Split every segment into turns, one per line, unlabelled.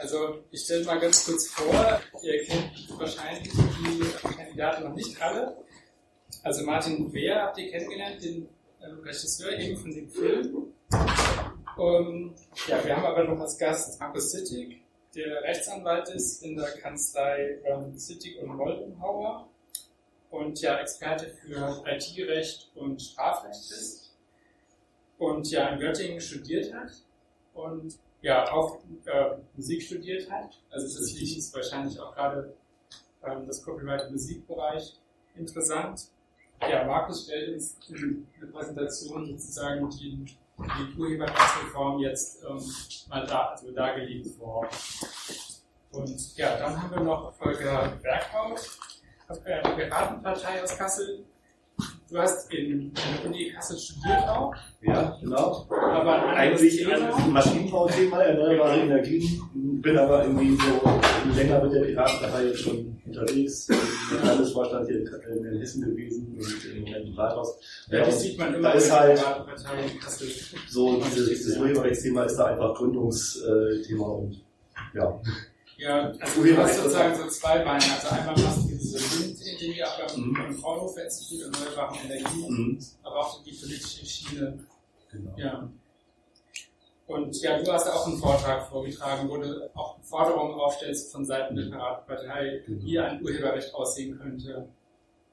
Also ich stelle mal ganz kurz vor, ihr kennt wahrscheinlich die Kandidaten noch nicht alle. Also Martin Wehr habt ihr kennengelernt, den äh, Regisseur eben von dem Film. Um, ja, wir haben aber noch als Gast Markus Sittig, der Rechtsanwalt ist in der Kanzlei ähm, Sittig und Moldenhauer und ja Experte für IT-Recht und Strafrecht ist und ja in Göttingen studiert hat und ja auch äh, Musik studiert hat. Also das Lied ist wahrscheinlich auch gerade ähm, das Copyright im Musikbereich interessant. Ja, Markus stellt uns in der Präsentation sozusagen die, die Urheberrechtsreform jetzt ähm, mal da, also dargelegt vor. Und ja, dann haben wir noch Volker Berghaus, äh, Piratenpartei aus Kassel, Du hast in, der Uni Kassel studiert auch.
Ja, genau.
Aber
eigentlich ein Maschinenbau-Thema, erneuerbare Energien. Bin aber irgendwie so länger mit der Piratenpartei jetzt schon unterwegs. Im Landesvorstand hier in Hessen gewesen und im Moment im Rathaus.
Ja, das sieht man immer
da ist halt so dieses, dieses Urheberrechtsthema ist da einfach Gründungsthema und ja.
Ja, also du hast sozusagen so zwei Beine. Also einmal machst du diese Dinge, aber mhm. im Fraunhofer-Institut erneuerbaren Energien, mhm. aber auch die politische Schiene. Genau. Ja. Und ja, du hast auch einen Vortrag vorgetragen, wo du auch Forderungen aufstellst von Seiten der Piratenpartei, genau. wie ein Urheberrecht aussehen könnte.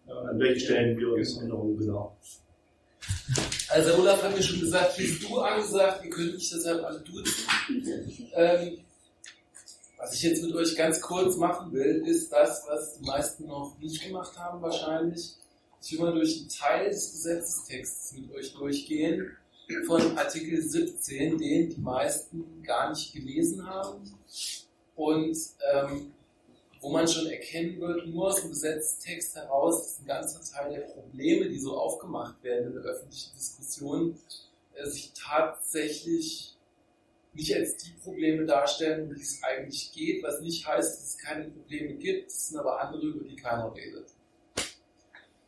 An welchen Stellen wir uns Änderungen genau.
Also Olaf hat mir schon gesagt, hier ist du angesagt, ihr könnt mich deshalb alle duzen. Ähm, was ich jetzt mit euch ganz kurz machen will, ist das, was die meisten noch nicht gemacht haben wahrscheinlich. Ich will mal durch einen Teil des Gesetzestexts mit euch durchgehen von Artikel 17, den die meisten gar nicht gelesen haben und ähm, wo man schon erkennen wird, nur aus dem Gesetzestext heraus, dass ein ganzer Teil der Probleme, die so aufgemacht werden in der öffentlichen Diskussion, äh, sich tatsächlich nicht als die Probleme darstellen, wie es eigentlich geht, was nicht heißt, dass es keine Probleme gibt, es sind aber andere, über die keiner redet.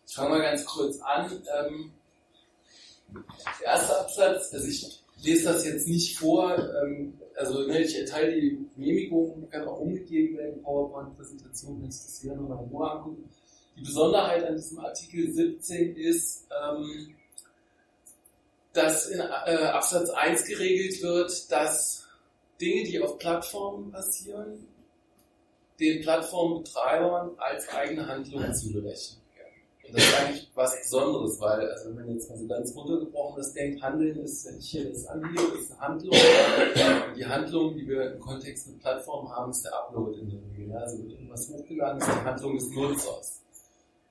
Ich fange mal ganz kurz an. Ähm, der erste Absatz, also ich lese das jetzt nicht vor, ähm, also ne, ich erteile die Genehmigung, kann auch umgegeben werden, PowerPoint-Präsentation, wenn ich das hier nochmal in Ruhe angucken. Die Besonderheit an diesem Artikel 17 ist, ähm, dass in äh, Absatz 1 geregelt wird, dass Dinge, die auf Plattformen passieren, den Plattformbetreibern als eigene Handlungen zugerechnet werden. Und das ist eigentlich was Besonderes, weil, also wenn man jetzt mal so ganz runtergebrochen das denkt, Handeln ist, wenn ich hier das angehe, ist eine Handlung. Und die Handlung, die wir im Kontext mit Plattformen haben, ist der Upload in der Regel. Also wird irgendwas hochgeladen, ist die Handlung des Nutzers.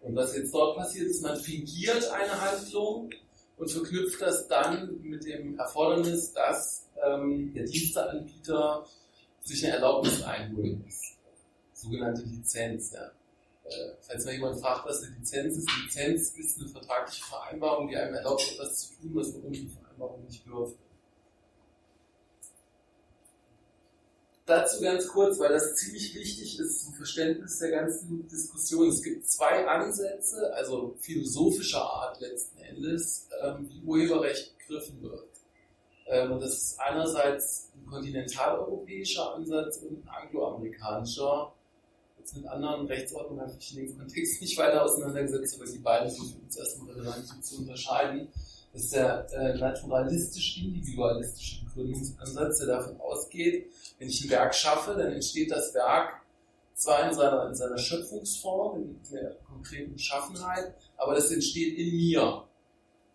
Und was jetzt dort passiert, ist, man fingiert eine Handlung und verknüpft das dann mit dem Erfordernis, dass ähm, der Diensteanbieter sich eine Erlaubnis einholen muss. Sogenannte Lizenz. Ja. Äh, falls mal jemand fragt, was eine Lizenz ist, Lizenz ist eine vertragliche Vereinbarung, die einem erlaubt, etwas zu tun, was man ohne die Vereinbarung nicht dürfte. Dazu ganz kurz, weil das ziemlich wichtig ist zum Verständnis der ganzen Diskussion. Es gibt zwei Ansätze, also philosophischer Art letzten Endes, ähm, wie Urheberrecht begriffen wird. Ähm, das ist einerseits ein kontinentaleuropäischer Ansatz und ein angloamerikanischer. Jetzt mit anderen Rechtsordnungen habe ich in dem Kontext nicht weiter auseinandergesetzt, aber die beiden sind erstmal relevant zu unterscheiden. Das ist der äh, naturalistisch-individualistische Begründungsansatz, der davon ausgeht, wenn ich ein Werk schaffe, dann entsteht das Werk zwar in seiner, in seiner Schöpfungsform, in der konkreten Beschaffenheit, aber das entsteht in mir.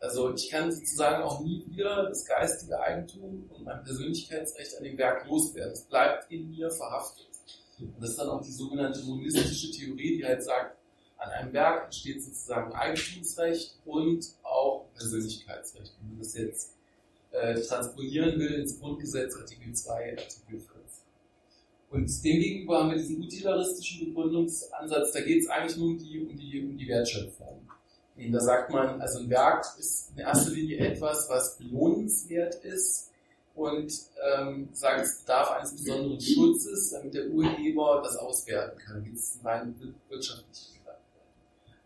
Also ich kann sozusagen auch nie wieder das geistige Eigentum und mein Persönlichkeitsrecht an dem Werk loswerden. Es bleibt in mir verhaftet. Und das ist dann auch die sogenannte monistische Theorie, die halt sagt, an einem Werk entsteht sozusagen Eigentumsrecht und auch Persönlichkeitsrecht. Wenn man das jetzt äh, transponieren will ins Grundgesetz, Artikel 2, Artikel 5. Und demgegenüber haben wir diesen utilitaristischen Begründungsansatz, da geht es eigentlich nur um die, um die, um die Wertschöpfung. Und da sagt man, also ein Werk ist in erster Linie etwas, was belohnenswert ist und ähm, sagt, es bedarf eines besonderen Schutzes, damit der Urheber das auswerten kann. Geht es rein wirtschaftlich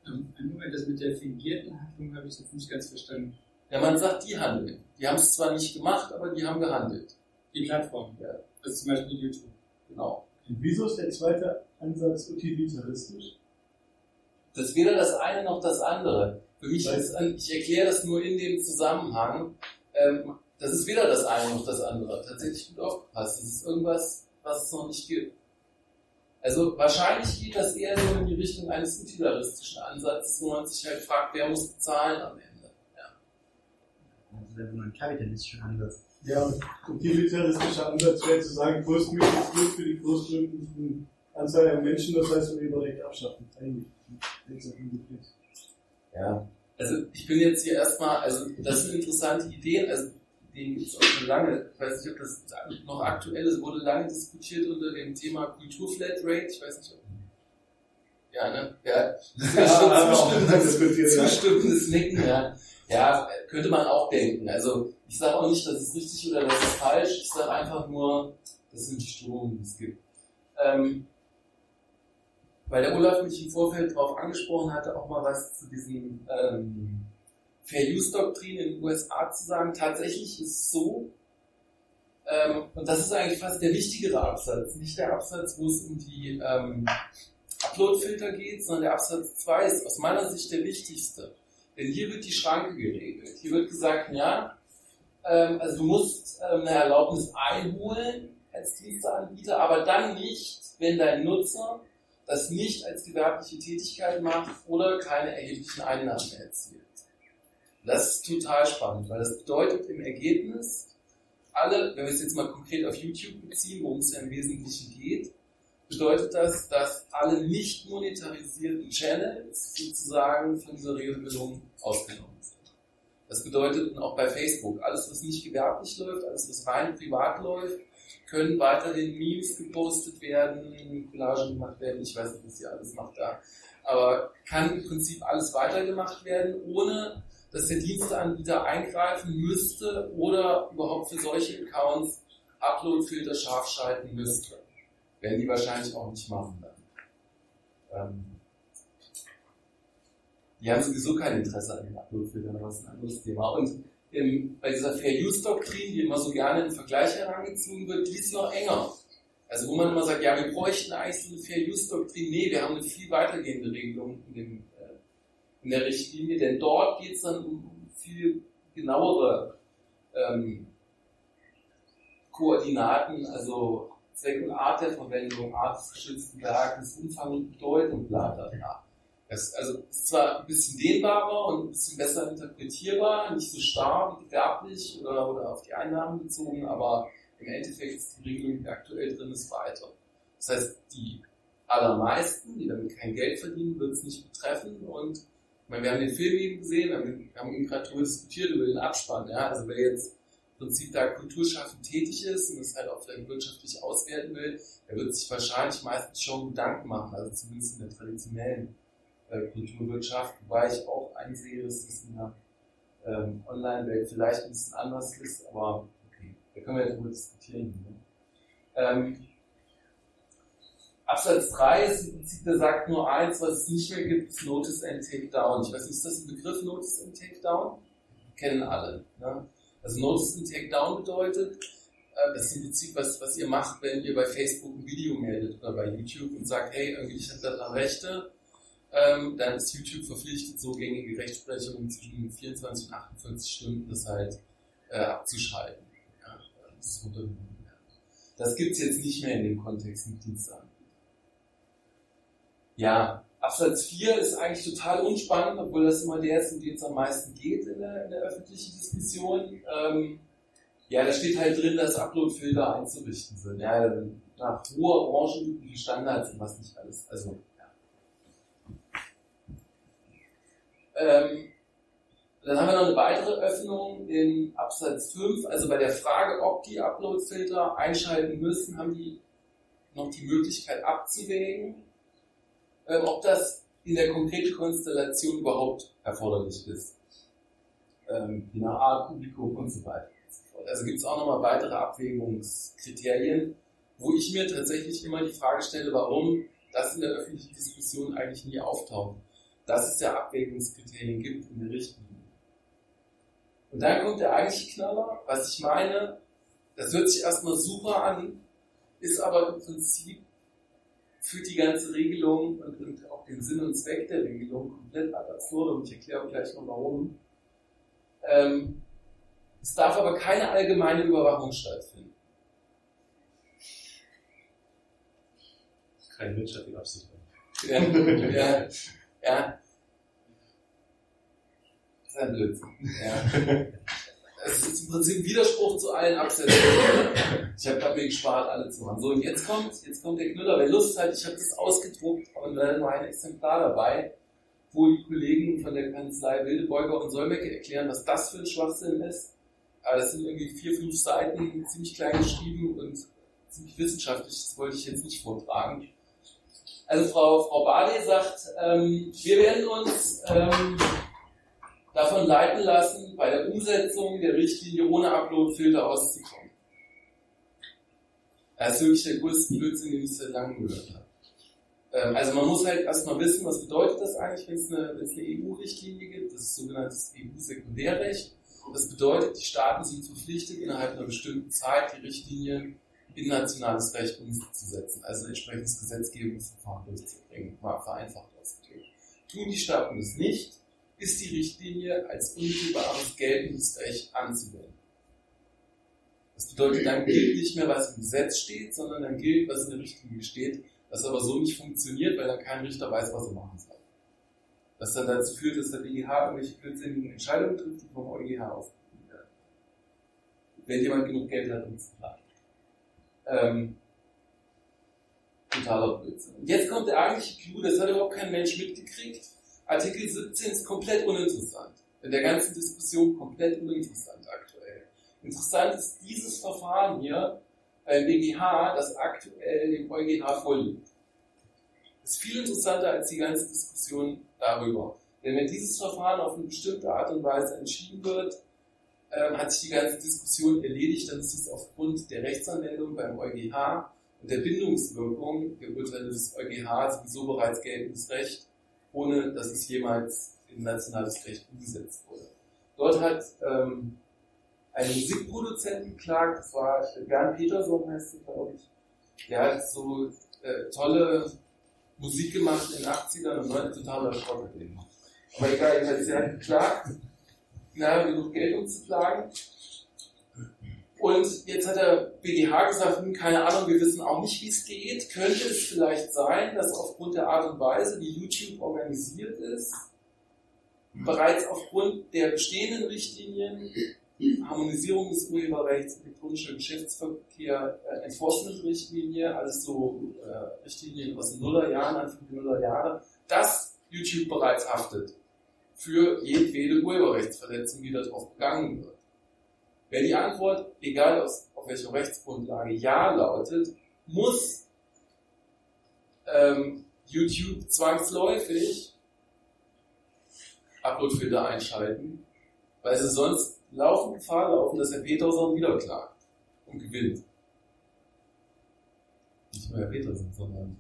Moment, das mit der fingierten Handlung habe ich jetzt nicht ganz verstanden.
Ja, man sagt, die handeln. Die haben es zwar nicht gemacht, aber die haben gehandelt.
Die Plattform? Ja. Also zum Beispiel YouTube.
Genau.
Und wieso ist der zweite Ansatz utilitaristisch?
Das ist weder das eine noch das andere. Für mich ist, ich erkläre das nur in dem Zusammenhang, ähm, das ist weder das eine noch das andere. Tatsächlich gut aufgepasst. Das ist irgendwas, was es noch nicht gibt. Also wahrscheinlich geht das eher so in die Richtung eines utilitaristischen Ansatzes, wo man sich halt fragt, wer muss bezahlen am Ende. Ja.
Das wäre so ein kapitalistischer Ansatz.
Ja, und utilitaristischer Ansatz wäre zu sagen, größtmögliches Glück für die größtmögliche Anzahl an Menschen, das heißt Urheberrecht abschaffen. Eigentlich.
Ja. Also ich bin jetzt hier erstmal, also das sind interessante Ideen, also den gibt es auch schon lange. Ich weiß nicht, ob das noch aktuell ist, wurde lange diskutiert unter dem Thema Kulturflatrate. Ich weiß nicht, ob. Ja, ne? Ja,
Ja,
zustimmendes,
diskutiert, ja.
zustimmendes Nicken, ja. Ja, könnte man auch denken. Also ich sage auch nicht, dass es richtig oder dass es falsch. Ich sage einfach nur, das sind die Strömungen, die es gibt. Ähm, weil der Olaf mich im Vorfeld darauf angesprochen hatte, auch mal was zu diesen ähm, Fair-Use-Doktrin in den USA zu sagen. Tatsächlich ist es so, ähm, und das ist eigentlich fast der wichtigere Absatz, nicht der Absatz, wo es um die ähm, Upload-Filter geht, sondern der Absatz 2 ist aus meiner Sicht der wichtigste. Denn hier wird die Schranke geregelt. Hier wird gesagt, ja, ähm, also du musst ähm, eine Erlaubnis einholen als Diensteanbieter, aber dann nicht, wenn dein Nutzer das nicht als gewerbliche Tätigkeit macht oder keine erheblichen Einnahmen erzielt. Das ist total spannend, weil das bedeutet im Ergebnis, alle, wenn wir es jetzt mal konkret auf YouTube beziehen, worum es ja im Wesentlichen geht, bedeutet das, dass alle nicht monetarisierten Channels sozusagen von dieser Regelung ausgenommen sind. Das bedeutet auch bei Facebook, alles was nicht gewerblich läuft, alles was rein privat läuft, können weiterhin Memes gepostet werden, Collagen gemacht werden, ich weiß nicht, was ihr alles macht da, aber kann im Prinzip alles weitergemacht werden, ohne dass der Diensteanbieter eingreifen müsste oder überhaupt für solche Accounts Upload-Filter scharf schalten müsste. Werden die wahrscheinlich auch nicht machen dann. Ähm, die haben sowieso kein Interesse an den Upload-Filtern, aber das ist ein anderes Thema. Und im, bei dieser Fair-Use-Doktrin, die immer so gerne im Vergleich herangezogen wird, die ist noch enger. Also wo man immer sagt, ja, wir bräuchten eigentlich so eine Fair-Use-Doktrin. Nee, wir haben eine viel weitergehende Regelung in, dem, in der Richtlinie, denn dort geht es dann um viel genauere ähm, Koordinaten, also Zweck und Art der Verwendung, Art des geschützten Werkes, Umfang und Bedeutung, bla bla bla. Das also ist zwar ein bisschen dehnbarer und ein bisschen besser interpretierbar, nicht so starr wie gewerblich oder, oder auf die Einnahmen bezogen, aber im Endeffekt ist die Regelung, die aktuell drin ist, weiter. Das heißt, die allermeisten, die damit kein Geld verdienen, wird es nicht betreffen und meine, wir haben den Film eben gesehen, haben, haben eben gerade darüber diskutiert über den Abspann. Ja? Also wer jetzt im Prinzip da kulturschaffend tätig ist und das halt auch vielleicht wirtschaftlich auswerten will, der wird sich wahrscheinlich meistens schon Gedanken machen, also zumindest in der traditionellen äh, Kulturwirtschaft, wobei ich auch einsehe, dass das in der ähm, Online-Welt vielleicht ein bisschen anders ist, aber okay, da können wir ja drüber diskutieren. Ne? Ähm, Absatz 3 ist im Prinzip, der sagt nur eins, was es nicht mehr gibt, ist Notice and Takedown. Ich weiß nicht, ist das ein Begriff, Notice and Takedown? Kennen alle. Ne? Also Notice and Takedown bedeutet, äh, das ist im Prinzip was, was ihr macht, wenn ihr bei Facebook ein Video meldet oder bei YouTube und sagt, hey, irgendwie ich habe da Rechte, ähm, dann ist YouTube verpflichtet, so gängige Rechtsprechungen zwischen 24 und 48 Stunden das halt äh, abzuschalten. Ja, das. Das gibt es jetzt nicht mehr in dem Kontext mit Dienstag. Ja, Absatz 4 ist eigentlich total unspannend, obwohl das immer der ist, um den es am meisten geht in der, in der öffentlichen Diskussion. Ähm, ja, da steht halt drin, dass Upload-Filter einzurichten sind. Ja, nach hoher branchenübliche Standards und was nicht alles. Also, ja. Ähm, dann haben wir noch eine weitere Öffnung in Absatz 5. Also bei der Frage, ob die Upload-Filter einschalten müssen, haben die noch die Möglichkeit abzuwägen, ähm, ob das in der konkreten Konstellation überhaupt erforderlich ist. Ähm, nach Art, Publikum und so weiter. Also gibt es auch nochmal weitere Abwägungskriterien, wo ich mir tatsächlich immer die Frage stelle, warum das in der öffentlichen Diskussion eigentlich nie auftaucht. Dass es ja Abwägungskriterien gibt in der Richtlinie. Und dann kommt der eigentliche Knaller, was ich meine, das hört sich erstmal super an, ist aber im Prinzip führt die ganze Regelung und, und auch den Sinn und Zweck der Regelung komplett ad absurdum. Ich erkläre auch gleich noch warum. Ähm, es darf aber keine allgemeine Überwachung stattfinden.
Keine wirtschaftliche Absicht.
Ja, ja, ja. Das ist ein Blödsinn. Ja. Es ist im Prinzip Widerspruch zu allen Absätzen. Ich habe gerade mir gespart, alle zu machen. So, und jetzt kommt, jetzt kommt der Knüller. Wer Lust hat, ich habe das ausgedruckt und dann noch ein Exemplar dabei, wo die Kollegen von der Kanzlei Wildebeuger und Solmecke erklären, was das für ein Schwachsinn ist. Aber das sind irgendwie vier, fünf Seiten, ziemlich klein geschrieben und ziemlich wissenschaftlich. Das wollte ich jetzt nicht vortragen. Also Frau, Frau Bade sagt, ähm, wir werden uns ähm, davon leiten lassen, bei der Umsetzung der Richtlinie ohne Upload-Filter auszukommen. Das ist wirklich der größte Blödsinn, den ich seit langem gehört habe. Ähm, also man muss halt erstmal wissen, was bedeutet das eigentlich, wenn es eine, eine EU-Richtlinie gibt. Das ist sogenanntes EU-Sekundärrecht. Das bedeutet, die Staaten sind verpflichtet, innerhalb einer bestimmten Zeit die Richtlinie in nationales Recht umzusetzen, also ein entsprechendes Gesetzgebungsverfahren durchzubringen, mal vereinfacht ausgedrückt. Tun die Staaten das nicht, ist die Richtlinie als unmittelbares geltendes Recht anzuwenden. Das bedeutet, dann gilt nicht mehr, was im Gesetz steht, sondern dann gilt, was in der Richtlinie steht, was aber so nicht funktioniert, weil dann kein Richter weiß, was er machen soll. Was dann dazu führt, dass der BGH irgendwelche blödsinnigen Entscheidungen trifft, die vom EuGH aufgerufen werden. Wenn jemand genug Geld hat, um zu planen. Ähm, totaler Blödsinn. Und jetzt kommt der eigentliche Clou, das hat überhaupt kein Mensch mitgekriegt. Artikel 17 ist komplett uninteressant. In der ganzen Diskussion komplett uninteressant aktuell. Interessant ist dieses Verfahren hier beim BGH, das aktuell dem EuGH vorliegt. Ist viel interessanter als die ganze Diskussion darüber. Denn wenn dieses Verfahren auf eine bestimmte Art und Weise entschieden wird, ähm, hat sich die ganze Diskussion erledigt, dann ist es aufgrund der Rechtsanwendung beim EuGH und der Bindungswirkung der Urteile des EuGH sowieso bereits geltendes Recht, ohne dass es jemals in nationales Recht umgesetzt wurde. Dort hat ähm, ein Musikproduzent geklagt, das war Bernd Peterson heißt er, glaube ich. Der hat so äh, tolle Musik gemacht in den 80ern und 90 totaler Schrott. Aber egal, er hat geklagt na, genug Geld umzuklagen. Und jetzt hat der BGH gesagt, hm, keine Ahnung, wir wissen auch nicht, wie es geht. Könnte es vielleicht sein, dass aufgrund der Art und Weise, wie YouTube organisiert ist, bereits aufgrund der bestehenden Richtlinien, Harmonisierung des Urheberrechts, elektronischer Geschäftsverkehr, äh, Enforcement-Richtlinie, alles so äh, Richtlinien aus den Nullerjahren, Anfang der Nullerjahre, dass YouTube bereits haftet für jedwede Urheberrechtsverletzung, die darauf begangen wird. Wenn die Antwort, egal aus, auf welcher Rechtsgrundlage, Ja lautet, muss ähm, YouTube zwangsläufig Uploadfilter einschalten, weil sie sonst laufend Gefahr laufen, dass Herr Peterson wieder klagt und gewinnt. Nicht nur Herr Peterson, sondern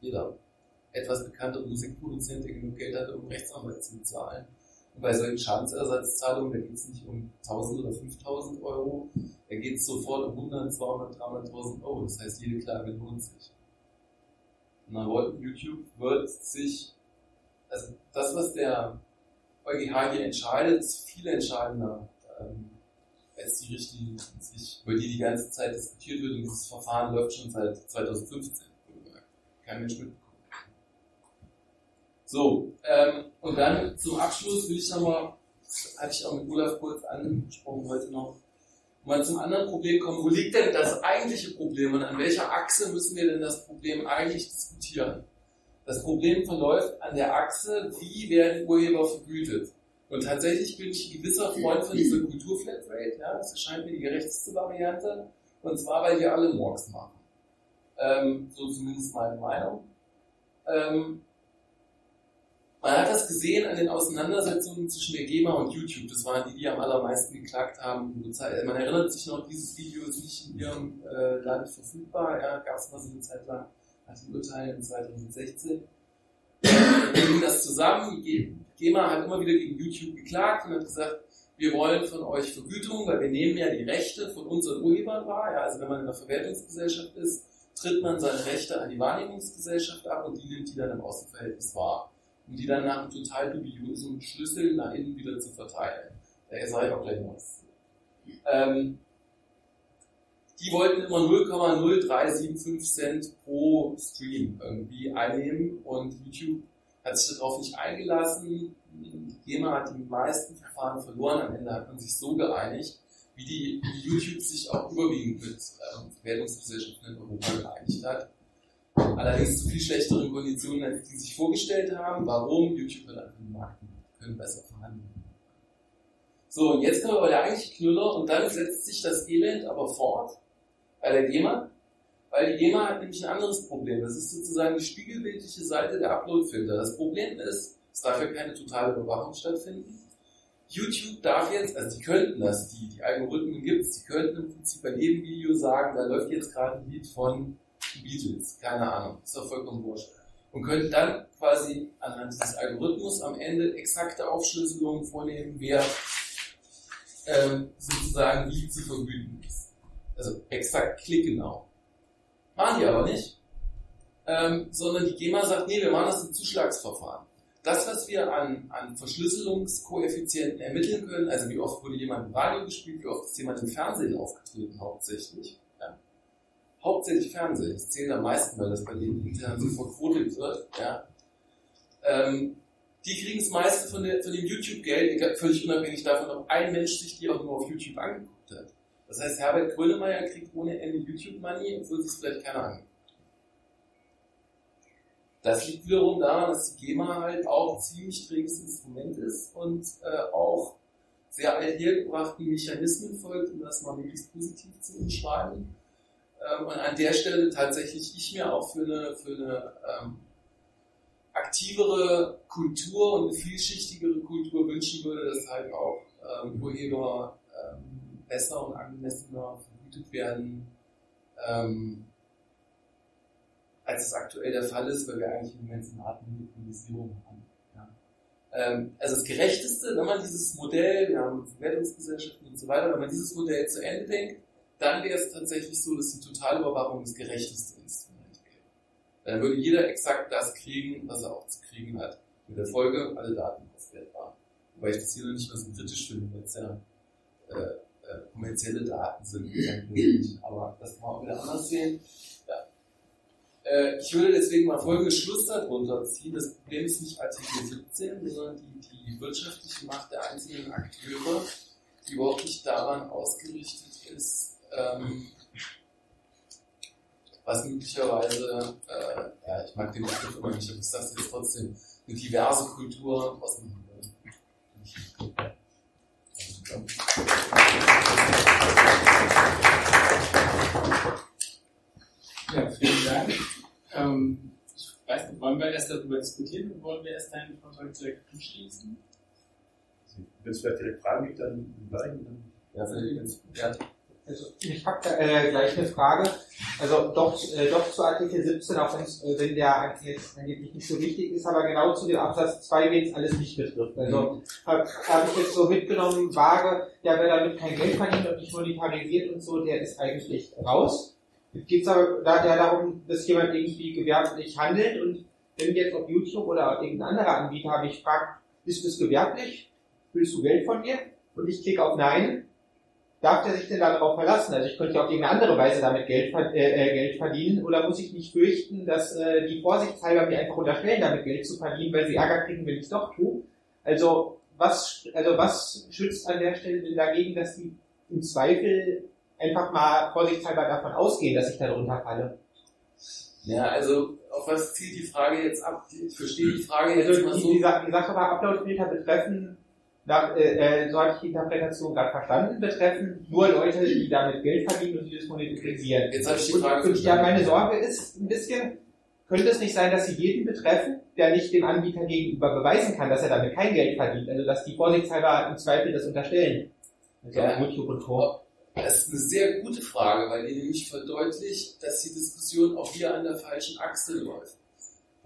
jeder etwas bekannter Musikproduzent, der genug Geld hat, um Rechtsanwalt zu bezahlen. Bei solchen Schadensersatzzahlungen, da geht es nicht um 1000 oder 5000 Euro, da geht es sofort um 100, 200, 300.000 Euro. Das heißt, jede Klage lohnt sich. Wollte YouTube wird sich, also das, was der EuGH hier entscheidet, ist viel entscheidender ähm, als die Richtlinie über die die ganze Zeit diskutiert wird und dieses Verfahren läuft schon seit 2015. Kein Mensch mitbekommen. So, ähm, und dann zum Abschluss will ich nochmal, hatte ich auch mit Olaf kurz angesprochen heute noch, mal zum anderen Problem kommen. Wo liegt denn das eigentliche Problem und an welcher Achse müssen wir denn das Problem eigentlich diskutieren? Das Problem verläuft an der Achse, wie werden Urheber vergütet? Und tatsächlich bin ich ein gewisser Freund von dieser Kulturflatrate. Ja, das erscheint mir die gerechteste Variante. Und zwar, weil wir alle Morgs machen. Ähm, so zumindest meine Meinung. Ähm, man hat das gesehen an den Auseinandersetzungen zwischen der GEMA und YouTube. Das waren die, die am allermeisten geklagt haben. Man erinnert sich noch, dieses Video ist nicht in ihrem äh, Land verfügbar. Ja, gab es mal so eine Zeit lang nach dem Urteil in 2016. Wir bringen das zusammen. Die GEMA hat immer wieder gegen YouTube geklagt und hat gesagt, wir wollen von euch Vergütung, weil wir nehmen ja die Rechte von unseren Urhebern wahr. Ja, also wenn man in einer Verwertungsgesellschaft ist, tritt man seine Rechte an die Wahrnehmungsgesellschaft ab und die nimmt die dann im Außenverhältnis wahr. Um die dann nach einem total dubiosen Schlüssel nach innen wieder zu verteilen. Da sage ich auch gleich noch was. Ähm, die wollten immer 0,0375 Cent pro Stream irgendwie einnehmen und YouTube hat sich darauf nicht eingelassen. Die GEMA hat die meisten Verfahren verloren. Am Ende hat man sich so geeinigt, wie die YouTube sich auch überwiegend mit ähm, Wertungsgesellschaften in Europa geeinigt hat. Allerdings zu viel schlechteren Konditionen, als die sich vorgestellt haben. Warum? YouTube hat einfach Markt können besser verhandeln. So, und jetzt kommen wir bei der eigentlichen Knüller und dann setzt sich das Elend aber fort bei der GEMA, weil die GEMA hat nämlich ein anderes Problem. Das ist sozusagen die spiegelbildliche Seite der Uploadfilter. Das Problem ist, es darf ja keine totale Überwachung stattfinden. YouTube darf jetzt, also die könnten das, die, die Algorithmen gibt es, die könnten im Prinzip bei jedem Video sagen, da läuft jetzt gerade ein Lied von Beatles, keine Ahnung, ist doch vollkommen wurscht. Und könnten dann quasi anhand des Algorithmus am Ende exakte Aufschlüsselungen vornehmen, wer ähm, sozusagen wie zu vergüten ist. Also exakt klickgenau. Machen die aber nicht. Ähm, sondern die GEMA sagt, nee, wir machen das im Zuschlagsverfahren. Das, was wir an, an Verschlüsselungskoeffizienten ermitteln können, also wie oft wurde jemand im Radio gespielt, wie oft ist jemand im Fernsehen aufgetreten, hauptsächlich. Hauptsächlich Fernsehen, das zählt am meisten, weil das bei denen intern so verquotet wird. Ja. Ähm, die kriegen das meiste von, der, von dem YouTube-Geld, völlig unabhängig davon, ob ein Mensch sich die auch nur auf YouTube angeguckt hat. Das heißt, Herbert Grönemeyer kriegt ohne Ende YouTube-Money, obwohl sich es vielleicht keiner anguckt. Das liegt wiederum daran, dass die GEMA halt auch ein ziemlich träges Instrument ist und äh, auch sehr althergebrachten Mechanismen folgt, um das mal möglichst positiv zu umschreiben. Ähm, und an der Stelle tatsächlich ich mir auch für eine, für eine ähm, aktivere Kultur und eine vielschichtigere Kultur wünschen würde, dass halt auch ähm, Urheber ähm, besser und angemessener vergütet werden, ähm, als es aktuell der Fall ist, weil wir eigentlich im Moment eine Art Monopolisierung haben. Ja. Ähm, also das Gerechteste, wenn man dieses Modell, wir haben Verwertungsgesellschaften und so weiter, wenn man dieses Modell zu Ende denkt, dann wäre es tatsächlich so, dass die Totalüberwachung das gerechteste Instrument dann würde jeder exakt das kriegen, was er auch zu kriegen hat. Mit der Folge, alle Daten auswertbar. Wobei ich das hier noch nicht mal so kritisch finde, weil es ja äh, äh, kommerzielle Daten sind. Aber das kann man auch wieder anders sehen. Ja. Äh, ich würde deswegen mal folgendes Schluss darunter ziehen. Das Problem ist nicht Artikel 17, sondern die, die wirtschaftliche Macht der einzelnen Akteure, die überhaupt nicht daran ausgerichtet ist, ähm, was möglicherweise, äh, ja, ich mag den Begriff immer nicht, aber ich sage es jetzt trotzdem, eine diverse Kultur aus dem
Ja, vielen Dank. Ähm, ich weiß nicht, wollen wir erst darüber diskutieren oder wollen wir erst deinen Vortrag direkt anschließen?
Wenn es vielleicht direkt Fragen gibt, dann gleich.
Ja, vielleicht ganz ja.
Also ich habe da äh, gleich eine Frage. Also doch, äh, doch zu Artikel 17, auch äh, wenn der jetzt angeblich nicht so wichtig ist, aber genau zu dem Absatz 2, wen es alles nicht betrifft. Also mhm. habe hab ich jetzt so mitgenommen, vage, ja, wer damit kein Geld verdient und nicht monetarisiert und so, der ist eigentlich raus. Jetzt geht es aber da, da darum, dass jemand irgendwie gewerblich handelt und wenn jetzt auf YouTube oder irgendein anderer Anbieter mich fragt, ist das gewerblich? Willst du Geld von mir? Und ich klicke auf Nein, darf der sich denn darauf verlassen? Also ich könnte ja auf irgendeine andere Weise damit Geld, äh, äh, Geld verdienen oder muss ich nicht fürchten, dass äh, die vorsichtshalber mir einfach unterstellen, damit Geld zu verdienen, weil sie Ärger kriegen, wenn ich es doch tue? Also was, also was schützt an der Stelle denn dagegen, dass die im Zweifel einfach mal vorsichtshalber davon ausgehen, dass ich darunter falle?
Ja, also auf was zielt die Frage jetzt ab? Ich verstehe die Frage
also
jetzt mal
die,
so.
Die, Sache war Uploadfilter betreffen nach, äh, äh, so hatte ich die Interpretation gerade verstanden, betreffen nur Leute, die damit Geld verdienen und die das monetarisieren.
Jetzt habe ich die Frage
und, und ja, meine Sorge ist ein bisschen, könnte es nicht sein, dass sie jeden betreffen, der nicht dem Anbieter gegenüber beweisen kann, dass er damit kein Geld verdient, also dass die vorsichtshalber im Zweifel das unterstellen. Also
Ja.
YouTube und Co.
Das ist eine sehr gute Frage, weil die nämlich verdeutlicht, dass die Diskussion auch hier an der falschen Achse läuft.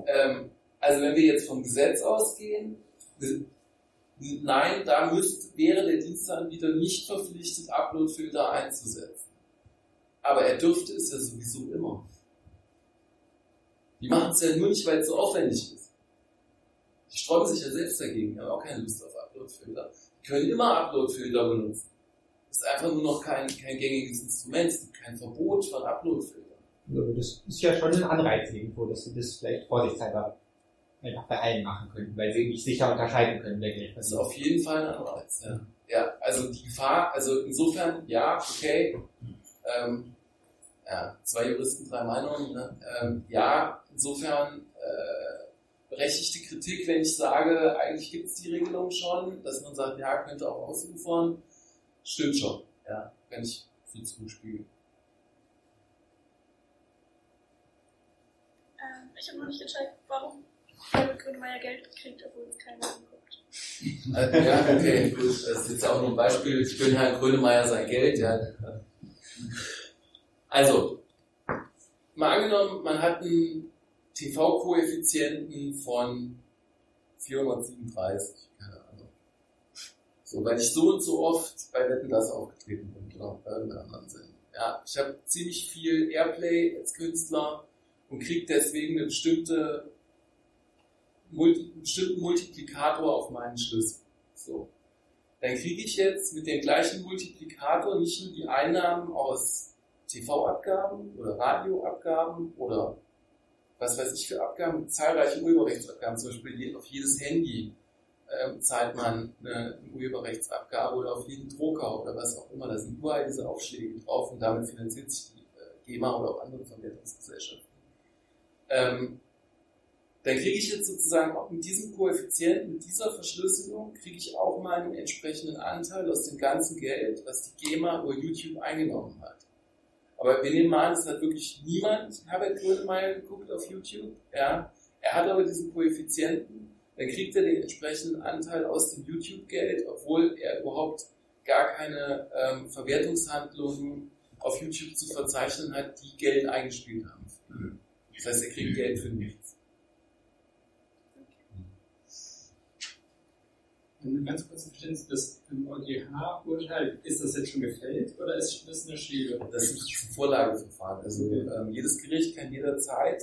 Ähm, also wenn wir jetzt vom Gesetz ausgehen, nein, da müsst, wäre der Dienstanbieter nicht verpflichtet, Uploadfilter einzusetzen. Aber er dürfte es ja sowieso immer. Die machen es ja nur nicht, weil es so aufwendig ist. Die sträuben sich ja selbst dagegen, die haben auch keine Lust auf Upload-Filter. Die können immer Upload-Filter benutzen. Das ist einfach nur noch kein, kein gängiges Instrument, es gibt kein Verbot von Upload-Filtern.
Das ist ja schon ein Anreiz irgendwo, dass sie das vielleicht vorsichtshalber einfach bei allen machen können, weil sie nicht sicher unterscheiden können, wer Geld
Das ist auf jeden Fall ein Anreiz, ja. Ja, also die Gefahr, also insofern, ja, okay, ähm, ja, zwei Juristen, drei Meinungen, ne? ähm, ja, insofern äh, berechtigte Kritik, wenn ich sage, eigentlich gibt es die Regelung schon, dass man sagt, ja, könnte auch ausufern, stimmt schon, ja, kann ich viel zuspielen.
Ähm, ich habe noch nicht entscheidet, warum Herbert Grönemeyer Geld kriegt, obwohl es keiner anguckt.
Ja, okay, gut. Das ist jetzt auch nur ein Beispiel. Ich gönne Herrn Grönemeyer sein Geld. Ja. Also, mal angenommen, man hat einen TV-Koeffizienten von 437, keine Ahnung. So, weil ich so und so oft bei Wetten das aufgetreten bin oder bei irgendeiner anderen Sendung. Ja, ich habe ziemlich viel Airplay als Künstler und kriege deswegen eine bestimmte Multi, bestimmten Multiplikator auf meinen Schlüssel. So. Dann kriege ich jetzt mit dem gleichen Multiplikator nicht nur die Einnahmen aus TV-Abgaben oder Radioabgaben oder was weiß ich für Abgaben, zahlreiche Urheberrechtsabgaben, zum Beispiel auf jedes Handy ähm, zahlt man eine, eine Urheberrechtsabgabe oder auf jeden Drucker oder was auch immer. Da sind überall diese Aufschläge drauf und damit finanziert sich die äh, GEMA oder auch andere Verwertungsgesellschaften. Ähm, dann kriege ich jetzt sozusagen auch mit diesem Koeffizienten, mit dieser Verschlüsselung, kriege ich auch meinen entsprechenden Anteil aus dem ganzen Geld, was die GEMA über YouTube eingenommen hat. Aber wir nehmen mal an, es hat wirklich niemand Herbert Grönemeyer geguckt auf YouTube. Ja. Er hat aber diesen Koeffizienten, dann kriegt er den entsprechenden Anteil aus dem YouTube-Geld, obwohl er überhaupt gar keine ähm, Verwertungshandlungen auf YouTube zu verzeichnen hat, die Geld eingespielt haben. Das heißt, er kriegt Geld für nichts.
Ein ganz kurzes Verständnis, das im EuGH-Urteil, ist das jetzt schon gefällt oder ist das eine Schiebe?
Das ist ein Vorlageverfahren. Also ähm, jedes Gericht kann jederzeit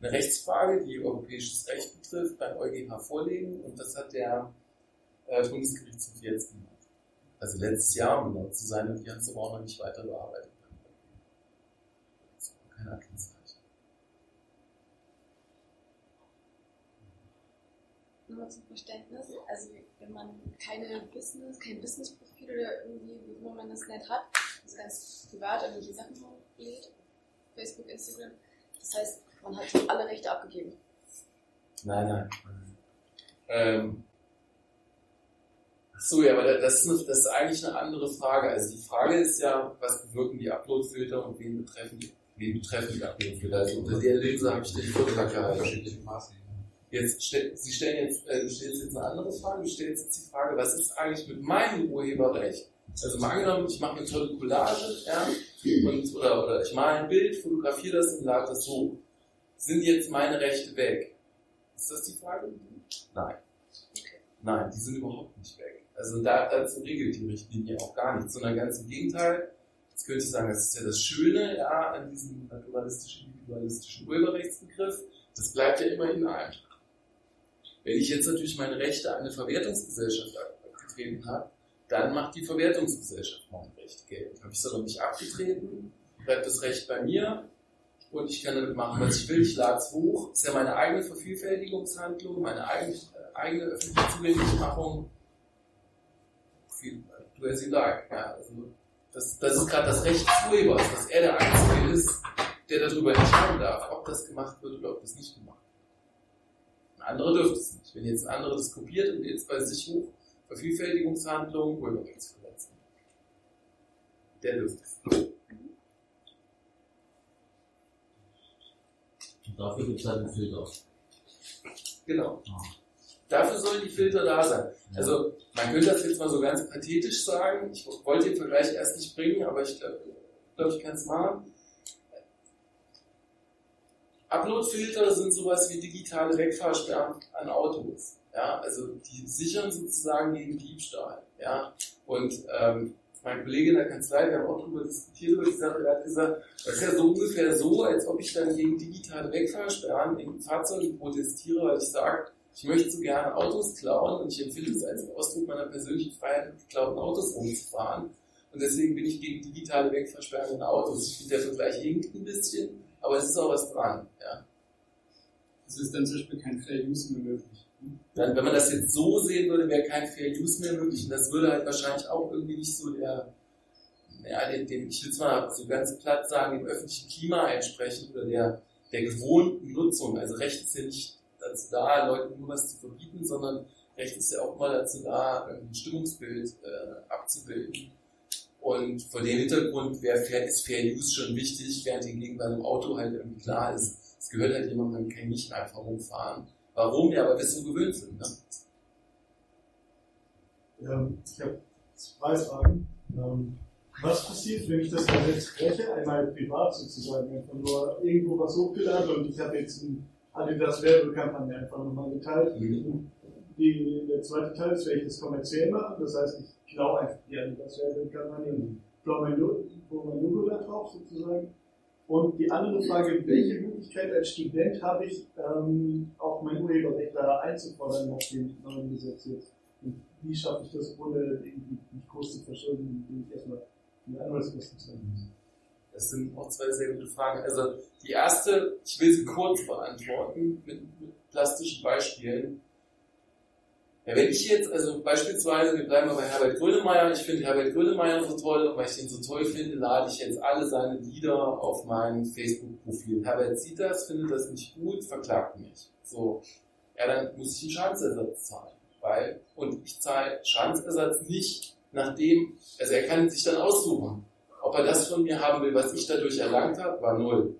eine Rechtsfrage, die europäisches Recht betrifft, beim EuGH vorlegen und das hat der äh, Bundesgerichtshof jetzt gemacht. Also letztes Jahr, um genau zu sein, und die haben es aber auch noch nicht weiter bearbeitet. Keine Aktenzeichen.
Nur zum Verständnis, also wenn man keine Business, kein Businessprofil oder irgendwie, wie immer man das nennt, hat, also ganz privat irgendwelche Sachen hochlädt, Facebook, Instagram, das heißt, man hat alle Rechte abgegeben.
Nein, nein. Ähm, ach so, ja, aber das ist, eine, das ist eigentlich eine andere Frage. Also die Frage ist ja, was bewirken die Uploadfilter und wen betreffen die, wen betreffen die Uploadfilter? Also unter der Linse habe ich den Vortrag gehalten. Jetzt Sie stellen jetzt, äh, du stellst jetzt eine andere Frage, du stellst jetzt die Frage, was ist eigentlich mit meinem Urheberrecht? Also mal angenommen, ich mache eine tolle Collage, ja, und, oder, oder ich male ein Bild, fotografiere das und lade das so. Sind jetzt meine Rechte weg? Ist das die Frage? Nein. Nein, die sind überhaupt nicht weg. Also da, dazu regelt die Richtlinie auch gar nichts, sondern ganz im Gegenteil. Jetzt könnte ich sagen, das ist ja das Schöne ja, an diesem naturalistischen, individualistischen Urheberrechtsbegriff. Das bleibt ja immer in einem. Wenn ich jetzt natürlich meine Rechte an eine Verwertungsgesellschaft abgetreten habe, dann macht die Verwertungsgesellschaft mein Recht Geld. Habe ich es aber nicht abgetreten, bleibt das Recht bei mir und ich kann damit machen, was ich will. Ich lade es hoch. Ist ja meine eigene Vervielfältigungshandlung, meine eigene, äh, eigene öffentliche Zugänglichmachung. Du hast ihn da. Ja, also das, das ist gerade das Recht des Urhebers, dass er der Einzige ist, der darüber entscheiden darf, ob das gemacht wird oder ob das nicht gemacht wird. Ein anderer dürfte es nicht. Wenn jetzt ein anderer das kopiert und jetzt bei sich hoch, Vervielfältigungshandlung, Urheberrechtsverletzung. Der dürfte es.
Und dafür gibt es halt einen Filter.
Genau. Dafür sollen die Filter da sein. Also, man könnte das jetzt mal so ganz pathetisch sagen. Ich wollte den Vergleich erst nicht bringen, aber ich glaube, glaub, ich kann es machen. Uploadfilter sind sowas wie digitale Wegfahrsperren an Autos. Ja, also die sichern sozusagen gegen Diebstahl. Ja, und ähm, mein Kollege in der Kanzlei, wir haben auch darüber diskutiert, über die Sache, der hat gesagt, das ist ja so ungefähr so, als ob ich dann gegen digitale Wegfahrsperren in Fahrzeugen protestiere, weil ich sage, ich möchte so gerne Autos klauen und ich empfinde es als Ausdruck meiner persönlichen Freiheit, mit geklauten Autos rumzufahren. Und deswegen bin ich gegen digitale Wegfahrsperren in Autos. Ich finde, der Vergleich hinkt ein bisschen, aber es ist auch was dran. Ja.
Es ist dann zum Beispiel kein Fair Use mehr möglich.
Dann, wenn man das jetzt so sehen würde, wäre kein Fair Use mehr möglich. Und das würde halt wahrscheinlich auch irgendwie nicht so der, ja, dem, dem ich will es mal so ganz platt sagen, dem öffentlichen Klima entsprechen oder der, der gewohnten Nutzung. Also Recht ist ja nicht dazu da, Leuten nur was zu verbieten, sondern Recht ist ja auch mal dazu da, ein Stimmungsbild äh, abzubilden. Und vor dem Hintergrund wäre Fair, ist Fair Use schon wichtig, während hingegen bei einem Auto halt irgendwie klar ist, es gehört halt jemandem, man kann nicht einfach rumfahren. Warum? Ja, weil wir es so gewöhnt sind. Ne?
Ähm, ich habe zwei Fragen. Ähm, was passiert, wenn ich das Gesetz breche, einmal privat sozusagen, einfach nur irgendwo was hochgeladen und ich habe jetzt ein Adidas Werbekampagne einfach nochmal geteilt.
Mhm.
Die, der zweite Teil ist, wenn ich das kommerziell mache, das heißt, ich klaue einfach die Adidas Werbekampagne und klaue mein, Logo da drauf sozusagen. Und die andere Frage, welche Möglichkeit als Student habe ich, ähm, auch mein Urheberrecht da einzufordern nach dem neuen Gesetz jetzt? Und wie schaffe ich das, ohne irgendwie mich groß zu verschulden, indem ich erstmal die Anwaltskosten zahlen muss?
Das sind auch zwei sehr gute Fragen. Also die erste, ich will sie kurz beantworten mit, mit plastischen Beispielen. Ja, wenn ich jetzt, also beispielsweise, wir bleiben mal bei Herbert Grönemeyer, ich finde Herbert Grönemeyer so toll und weil ich den so toll finde, lade ich jetzt alle seine Lieder auf mein Facebook-Profil. Herbert sieht das, findet das nicht gut, verklagt mich. So, ja, dann muss ich einen Schadensersatz zahlen. Weil, und ich zahle Schadensersatz nicht nachdem, also er kann sich dann aussuchen, ob er das von mir haben will, was ich dadurch erlangt habe, war null.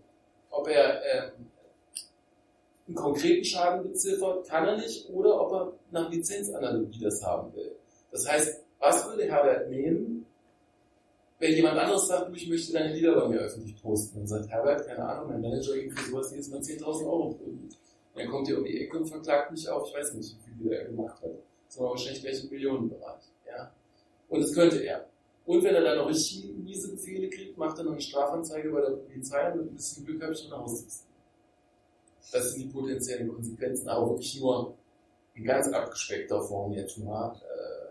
Ob er ähm, einen konkreten Schaden beziffert, kann er nicht, oder ob er nach Lizenzanalogie das haben will. Das heißt, was würde Herbert nehmen, wenn jemand anderes sagt, du, ich möchte deine Lieder bei mir öffentlich posten? Dann sagt Herbert, keine Ahnung, mein Manager gibt für sowas jedes Mal 10.000 Euro pro Lied. Dann kommt er um die Ecke und verklagt mich auf, ich weiß nicht, wie viel Lieder er gemacht hat. Aber wahrscheinlich im Millionenbereich. Ja? Und das könnte er. Und wenn er dann noch richtig miese Befehle kriegt, macht er noch eine Strafanzeige bei der Polizei und mit ein bisschen Glück habe ich noch eine Hausdienst. Das sind die potenziellen Konsequenzen, aber wirklich nur in ganz abgespeckter Form jetzt mal. Äh,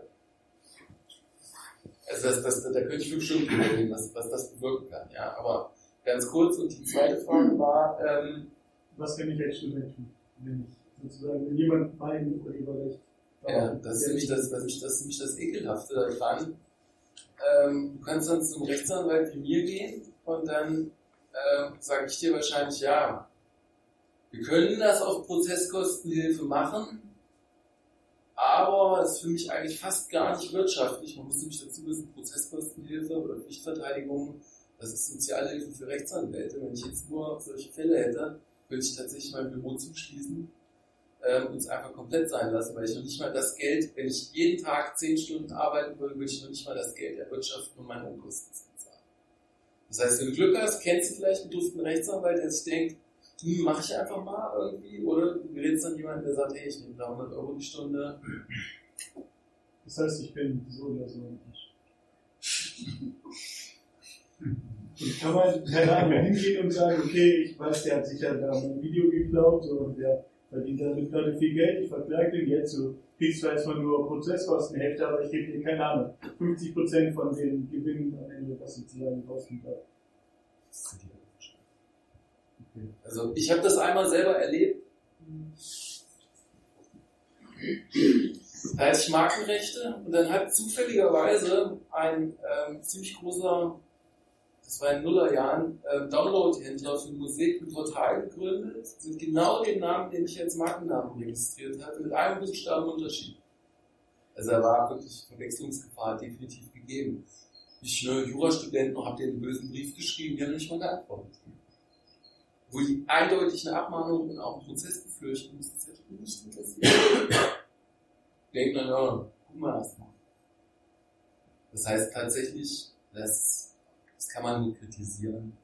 also das, das, da könnte ich fünf Stunden drüber reden, was, was das bewirken kann. Ja, aber ganz kurz und die zweite Frage war, ähm,
Was kann ich als Student tun? Wenn ich sozusagen, wenn jemand mein Urheberrecht
Ja, das ist nämlich das, das, ist, das, ist nämlich das Ekelhafte daran. Ähm, du kannst dann zum Rechtsanwalt wie mir gehen und dann ähm, sage ich dir wahrscheinlich, ja, wir können das auf Prozesskostenhilfe machen, aber es ist für mich eigentlich fast gar nicht wirtschaftlich. Man muss nämlich dazu wissen, Prozesskostenhilfe oder Pflichtverteidigung, das ist Sozialhilfe für Rechtsanwälte. Wenn ich jetzt nur solche Fälle hätte, würde ich tatsächlich mein Büro zuschließen ähm, und es einfach komplett sein lassen, weil ich noch nicht mal das Geld, wenn ich jeden Tag zehn Stunden arbeiten würde, würde ich noch nicht mal das Geld erwirtschaften und meine Unkosten bezahlen. Das heißt, wenn du Glück hast, kennst du vielleicht einen duften Rechtsanwalt, der sich denkt, hm, mach ich einfach mal irgendwie, oder du gerätst dann jemanden, der sagt, hey, ich nehme 300 Euro die Stunde.
Das heißt, ich bin so oder so. Und kann man, keine Ahnung, hingehen und sagen, okay, ich weiß, der hat sicher da mein Video geklaut und der verdient damit gerade viel Geld, ich verklage den jetzt, so kriegst zwar erstmal nur Prozesskostenhälfte, aber ich gebe dir, keine Ahnung, 50% von den Gewinnen am Ende, was sozusagen rauskommt.
Also ich habe das einmal selber erlebt. Da hatte ich Markenrechte und dann hat zufälligerweise ein ähm, ziemlich großer, das war in Nullerjahren, ähm, Download-Händler für Musik ein Portal gegründet, mit genau dem Namen, den ich als Markennamen registriert hatte, mit einem Buchstaben Unterschied. Also da war wirklich Verwechslungsgefahr definitiv gegeben. Ich, ne, Jurastudent, noch habe einen bösen Brief geschrieben, die haben nicht mal geantwortet wo die eindeutig eine Abmahnung und auch einen Prozess befürchten, muss das jetzt nicht interessieren. Denkt man, ja, erst mal. Das heißt tatsächlich, das, das kann man nur kritisieren,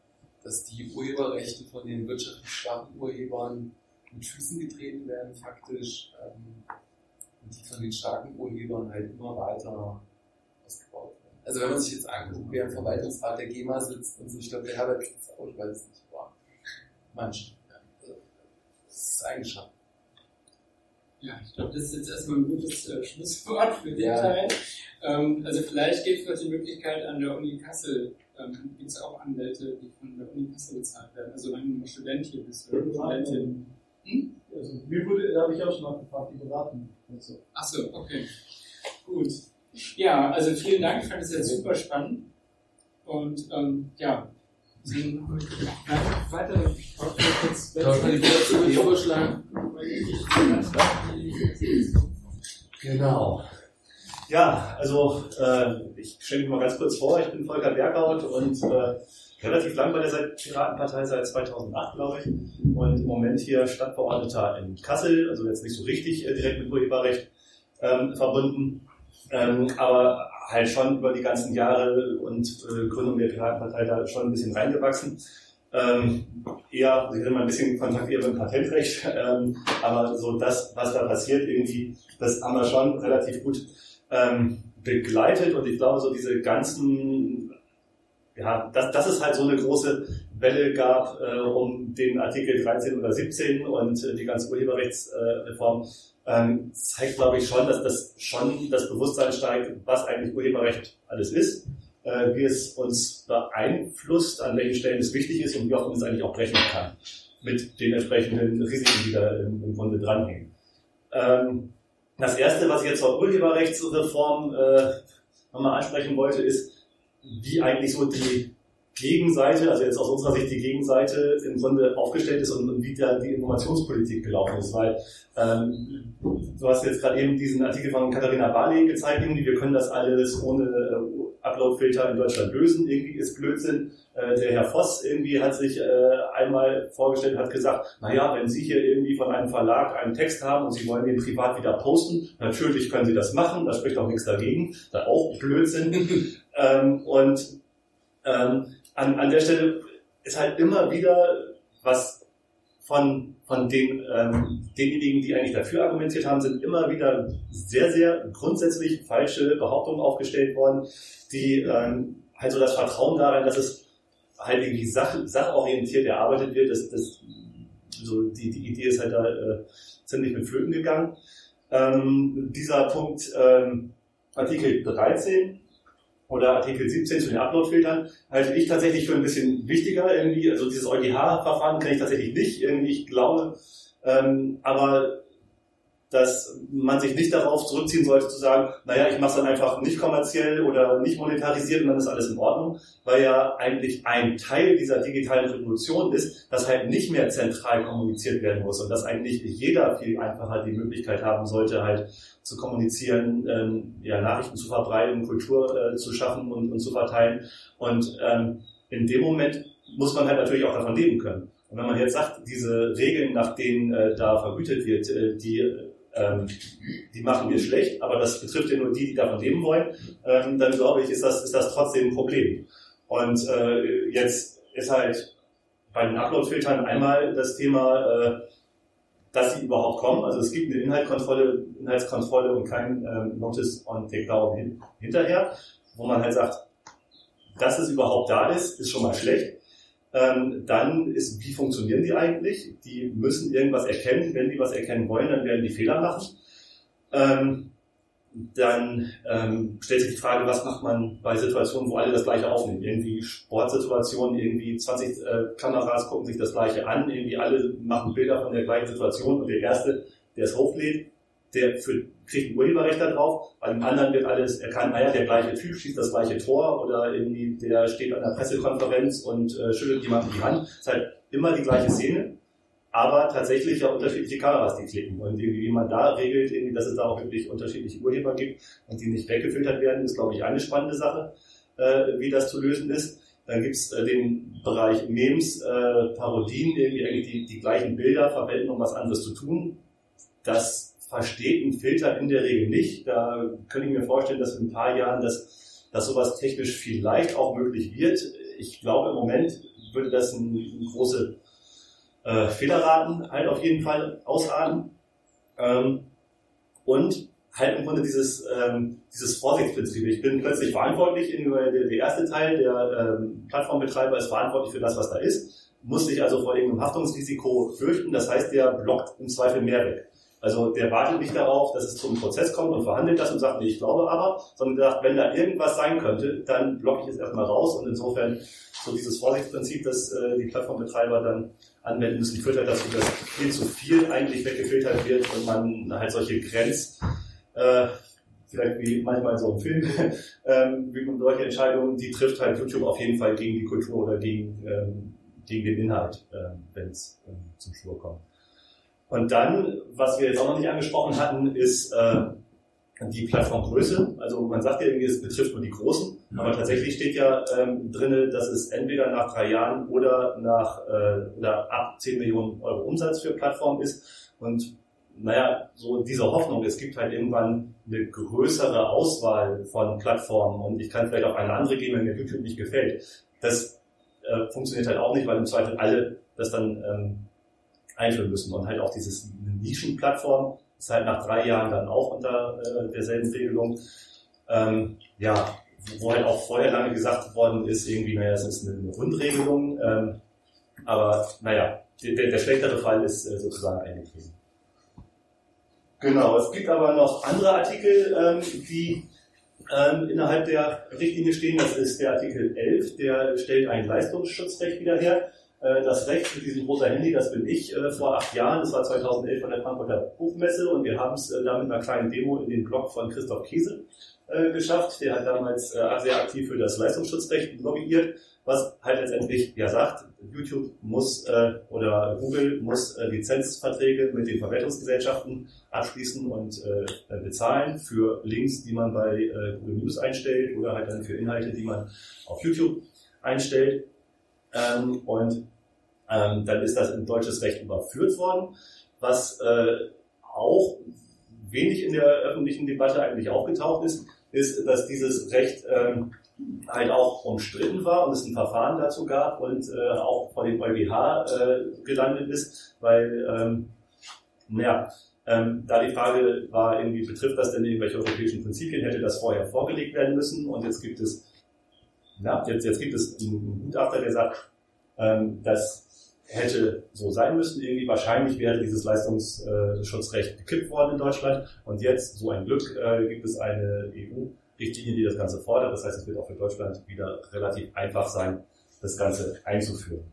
dass die Urheberrechte von den wirtschaftlich schwachen Urhebern mit Füßen getreten werden, faktisch, ähm, und die von den starken Urhebern halt immer weiter ausgebaut werden. Also wenn man sich jetzt anguckt, wer im Verwaltungsrat der GEMA sitzt und so, ich glaube, der Herbert sitzt auch, ich weiß es nicht, boah. Manche. Ja. Also, Das ist eingeschafft.
Ja, ich glaube, das ist jetzt erstmal ein gutes äh, Schlusswort für den
Ja.
Teil. Ähm, also vielleicht gibt es noch die Möglichkeit an der Uni Kassel, ähm, gibt es auch Anwälte, die von der Uni Kassel bezahlt werden, also wenn du noch Student hier bist oder Studentin. Hm?
Also, mir wurde, da habe ich auch schon mal gefragt, die beraten. Also,
Achso, okay. Gut. Ja, also vielen Dank, ich fand es jetzt super spannend. Und ähm, ja, weiter.
Vorschlagen?
Genau.
Ja, also äh, ich stelle mich mal ganz kurz vor, ich bin Volker Berghaut und äh, relativ lang bei der Piratenpartei seit 2008, glaube ich. Und im Moment hier Stadtverordneter in Kassel, also jetzt nicht so richtig äh, direkt mit Urheberrecht ähm, verbunden, ähm, aber halt schon über die ganzen Jahre und äh, Gründung der Piratenpartei da schon ein bisschen reingewachsen. Ähm, eher, ich hatte mal ein bisschen Kontakt eher mit Patentrecht, ähm, aber so das, was da passiert, irgendwie, das haben wir schon relativ gut ähm, begleitet und ich glaube, so diese ganzen, ja, dass, dass es halt so eine große Welle gab äh, um den Artikel 13 oder 17 und äh, die ganze Urheberrechtsreform, ähm, zeigt, glaube ich, schon, dass das schon das Bewusstsein steigt, was eigentlich Urheberrecht alles ist, äh, wie es uns beeinflusst, an welchen Stellen es wichtig ist und wie oft man es eigentlich auch brechen kann, mit den entsprechenden Risiken, die da im, im Grunde dranhängen. Ähm, das erste, was ich jetzt zur Urheberrechtsreform äh, nochmal ansprechen wollte, ist, wie eigentlich so die Gegenseite, also jetzt aus unserer Sicht die Gegenseite im Grunde aufgestellt ist und, und wie da die Informationspolitik gelaufen ist, weil ähm, du hast jetzt gerade eben diesen Artikel von Katharina Barley gezeigt, irgendwie, wir können das alles ohne äh, Uploadfilter in Deutschland lösen, irgendwie ist Blödsinn. Äh, der Herr Voss irgendwie hat sich äh, einmal vorgestellt und hat gesagt, naja, wenn Sie hier irgendwie von einem Verlag einen Text haben und Sie wollen den privat wieder posten, natürlich können Sie das machen, da spricht auch nichts dagegen, da auch Blödsinn. ähm, und ähm, an, an der Stelle ist halt immer wieder was von, von den, ähm, denjenigen, die eigentlich dafür argumentiert haben, sind immer wieder sehr, sehr grundsätzlich falsche Behauptungen aufgestellt worden, die ähm, halt so das Vertrauen darin, dass es halt irgendwie sach, sachorientiert erarbeitet wird, das, das, so die, die Idee ist halt da äh, ziemlich mit Flöten gegangen. Ähm, dieser Punkt ähm, Artikel 13 oder Artikel 17 zu den Upload-Filtern halte ich tatsächlich für ein bisschen wichtiger irgendwie. Also dieses EuGH-Verfahren kenne ich tatsächlich nicht. Irgendwie, ich glaube, ähm, aber dass man sich nicht darauf zurückziehen sollte zu sagen, naja, ich mache es dann einfach nicht kommerziell oder nicht monetarisiert und dann ist alles in Ordnung, weil ja eigentlich ein Teil dieser digitalen Revolution ist, dass halt nicht mehr zentral kommuniziert werden muss und dass eigentlich jeder viel einfacher die Möglichkeit haben sollte, halt zu kommunizieren, ähm, ja, Nachrichten zu verbreiten, Kultur äh, zu schaffen und, und zu verteilen. Und ähm, in dem Moment muss man halt natürlich auch davon leben können. Und wenn man jetzt sagt, diese Regeln, nach denen äh, da vergütet wird, äh, die, ähm, die machen wir schlecht, aber das betrifft ja nur die, die davon leben wollen, ähm, dann glaube ich, ist das, ist das trotzdem ein Problem. Und äh, jetzt ist halt bei den Upload-Filtern einmal das Thema, äh, dass sie überhaupt kommen. Also es gibt eine Inhaltskontrolle, Inhaltskontrolle und kein ähm, Notice on Takedown hin, hinterher, wo man halt sagt, dass es überhaupt da ist, ist schon mal schlecht. Ähm, dann ist, wie funktionieren die eigentlich? Die müssen irgendwas erkennen. Wenn die was erkennen wollen, dann werden die Fehler machen. Ähm, dann ähm, stellt sich die Frage, was macht man bei Situationen, wo alle das Gleiche aufnehmen? Irgendwie Sportsituationen, irgendwie 20 äh, Kameras gucken sich das Gleiche an, irgendwie alle machen Bilder von der gleichen Situation und der Erste, der es hochlädt, der für, kriegt ein Urheberrecht da drauf, bei dem anderen wird alles erkannt, naja, der gleiche Typ schießt das gleiche Tor oder irgendwie der steht an der Pressekonferenz und äh, schüttelt jemanden die Hand. Es ist halt immer die gleiche Szene, aber tatsächlich ja unterschiedliche Kameras, die klicken. Und wie man da regelt, irgendwie, dass es da auch wirklich unterschiedliche Urheber gibt und die nicht weggefiltert werden, ist, glaube ich, eine spannende Sache, äh, wie das zu lösen ist. Dann gibt's äh, den Bereich Memes, äh, Parodien, irgendwie eigentlich die, die gleichen Bilder verwenden, um was anderes zu tun. Das versteht ein Filter in der Regel nicht. Da könnte ich mir vorstellen, dass in ein paar Jahren das, dass sowas technisch vielleicht auch möglich wird. Ich glaube, im Moment würde das eine, eine große äh, Fehlerraten halt auf jeden Fall ausarten. Ähm, und halt im Grunde dieses, ähm, dieses Vorsichtsprinzip. Ich bin plötzlich verantwortlich, in, der, der erste Teil, der ähm, Plattformbetreiber ist verantwortlich für das, was da ist, muss sich also vor irgendeinem Haftungsrisiko fürchten. Das heißt, der blockt im Zweifel mehr weg. Also der wartet nicht darauf, dass es zum Prozess kommt und verhandelt das und sagt, nee, ich glaube aber, sondern der sagt, wenn da irgendwas sein könnte, dann blocke ich es erstmal raus und insofern so dieses Vorsichtsprinzip, das äh, die Plattformbetreiber dann anwenden müssen, führt halt dazu, dass viel zu viel eigentlich weggefiltert wird und man halt solche Grenz, äh, vielleicht wie manchmal so im Film, ähm, wie man solche Entscheidungen, die trifft halt YouTube auf jeden Fall gegen die Kultur oder gegen, ähm, gegen den Inhalt, äh, wenn es ähm, zum Schwur kommt. Und dann, was wir jetzt auch noch nicht angesprochen hatten, ist äh, die Plattformgröße. Also man sagt ja irgendwie, es betrifft nur die Großen, aber tatsächlich steht ja ähm, drin, dass es entweder nach drei Jahren oder nach äh, oder ab 10 Millionen Euro Umsatz für Plattformen ist. Und naja, so diese Hoffnung, es gibt halt irgendwann eine größere Auswahl von Plattformen und ich kann vielleicht auch eine andere geben, wenn mir YouTube nicht gefällt. Das äh, funktioniert halt auch nicht, weil im Zweifel alle das dann ähm, einführen müssen. Und halt auch dieses Nischenplattform ist halt nach drei Jahren dann auch unter äh, derselben Regelung. Ähm, ja, wo halt auch vorher lange gesagt worden ist, irgendwie, naja, es ist eine, Grundregelung. Ähm, aber naja, der, der schlechtere Fall ist äh, sozusagen eingetreten. Genau, es gibt aber noch andere Artikel, ähm, die ähm, innerhalb der Richtlinie stehen. Das ist der Artikel 11, der stellt ein Leistungsschutzrecht wieder her. Äh, das Recht mit diesem rosa Handy, das bin ich äh, vor acht Jahren, das war 2011 von der Frankfurter Buchmesse und wir haben es äh, da mit einer kleinen Demo in den Blog von Christoph äh, geschafft. Der hat damals sehr aktiv für das Leistungsschutzrecht lobbyiert, was halt letztendlich ja sagt, YouTube muss oder Google muss Lizenzverträge mit den Verwertungsgesellschaften abschließen und bezahlen für Links, die man bei Google News einstellt oder halt dann für Inhalte, die man auf YouTube einstellt. Ähm, und ähm, dann ist das in deutsches Recht überführt worden, was äh, auch wenig in der öffentlichen Debatte eigentlich aufgetaucht ist, ist, dass dieses Recht ähm, halt auch umstritten war und es ein Verfahren dazu gab und äh, auch vor dem EuGH äh, gelandet ist, weil, ähm, naja, ähm, da die Frage war, irgendwie betrifft das denn irgendwelche europäischen Prinzipien, hätte das vorher vorgelegt werden müssen? Und jetzt gibt es ja, jetzt, jetzt gibt es einen Gutachter, der sagt, ähm, das hätte so sein müssen. Irgendwie wahrscheinlich wäre dieses Leistungsschutzrecht gekippt worden in Deutschland. Und jetzt, so ein Glück, äh, gibt es eine EU-Richtlinie, die das Ganze fordert. Das heißt, es wird auch für Deutschland wieder relativ einfach sein, das Ganze einzuführen.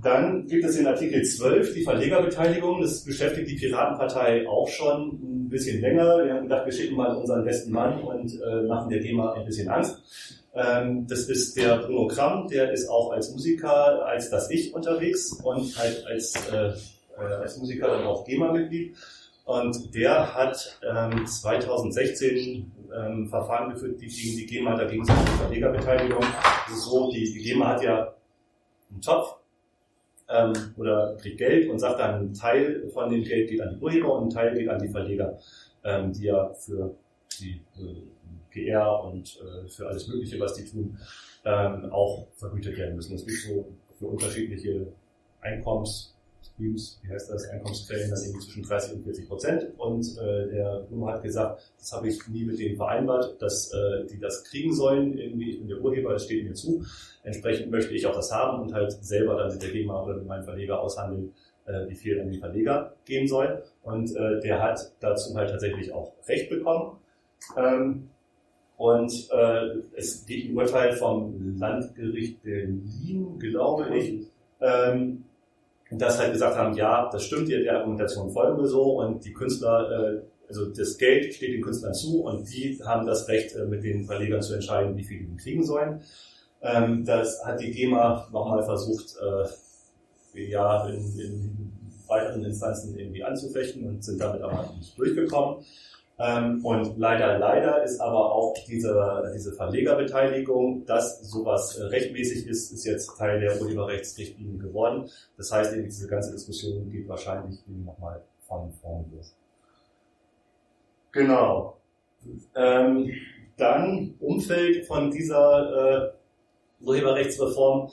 Dann gibt es in Artikel 12 die Verlegerbeteiligung. Das beschäftigt die Piratenpartei auch schon ein bisschen länger. Wir haben gedacht, wir schicken mal unseren besten Mann und äh, machen der GEMA ein bisschen Angst. Ähm, das ist der Bruno Kramm, der ist auch als Musiker, als das Ich unterwegs und halt als, äh, äh als Musiker dann auch GEMA-Mitglied. Und der hat ähm, 2016 ähm, Verfahren geführt die, gegen die GEMA, da ging es um die Verlegerbeteiligung. So, die, die GEMA hat ja einen Topf ähm, oder kriegt Geld und sagt dann, ein Teil von dem Geld geht an die Urheber und ein Teil geht an die Verleger, ähm, die ja für die äh, PR und äh, für alles Mögliche, was die tun, ähm, auch vergütet werden müssen. Es gibt so für unterschiedliche Einkommens Streams, wie heißt das, Einkommensquellen dann irgendwie zwischen 30 und 40 Prozent. Und äh, der Blume hat gesagt, das habe ich nie mit denen vereinbart, dass äh, die das kriegen sollen. Irgendwie, ich bin der Urheber, das steht mir zu. Entsprechend möchte ich auch das haben und halt selber dann mit der GEMA oder mit meinem Verleger aushandeln, äh, wie viel an den Verleger gehen soll. Und äh, der hat dazu halt tatsächlich auch Recht bekommen. Ähm, und äh, es gibt ein Urteil vom Landgericht Berlin, glaube ich, ähm, das halt gesagt haben, ja, das stimmt, die, der Argumentation folgen wir so und die Künstler, äh, also das Geld steht den Künstlern zu und die haben das Recht, äh, mit den Verlegern zu entscheiden, wie viel die kriegen sollen. Ähm, das hat die GEMA nochmal versucht, äh, ja, in, in weiteren Instanzen irgendwie anzufechten und sind damit aber nicht durchgekommen. Ähm, und leider, leider ist aber auch diese, diese Verlegerbeteiligung, dass sowas äh, rechtmäßig ist, ist jetzt Teil der Urheberrechtsrichtlinie geworden. Das heißt, eben diese ganze Diskussion geht wahrscheinlich nochmal von vorn los. Genau. Ähm, dann Umfeld von dieser äh, Urheberrechtsreform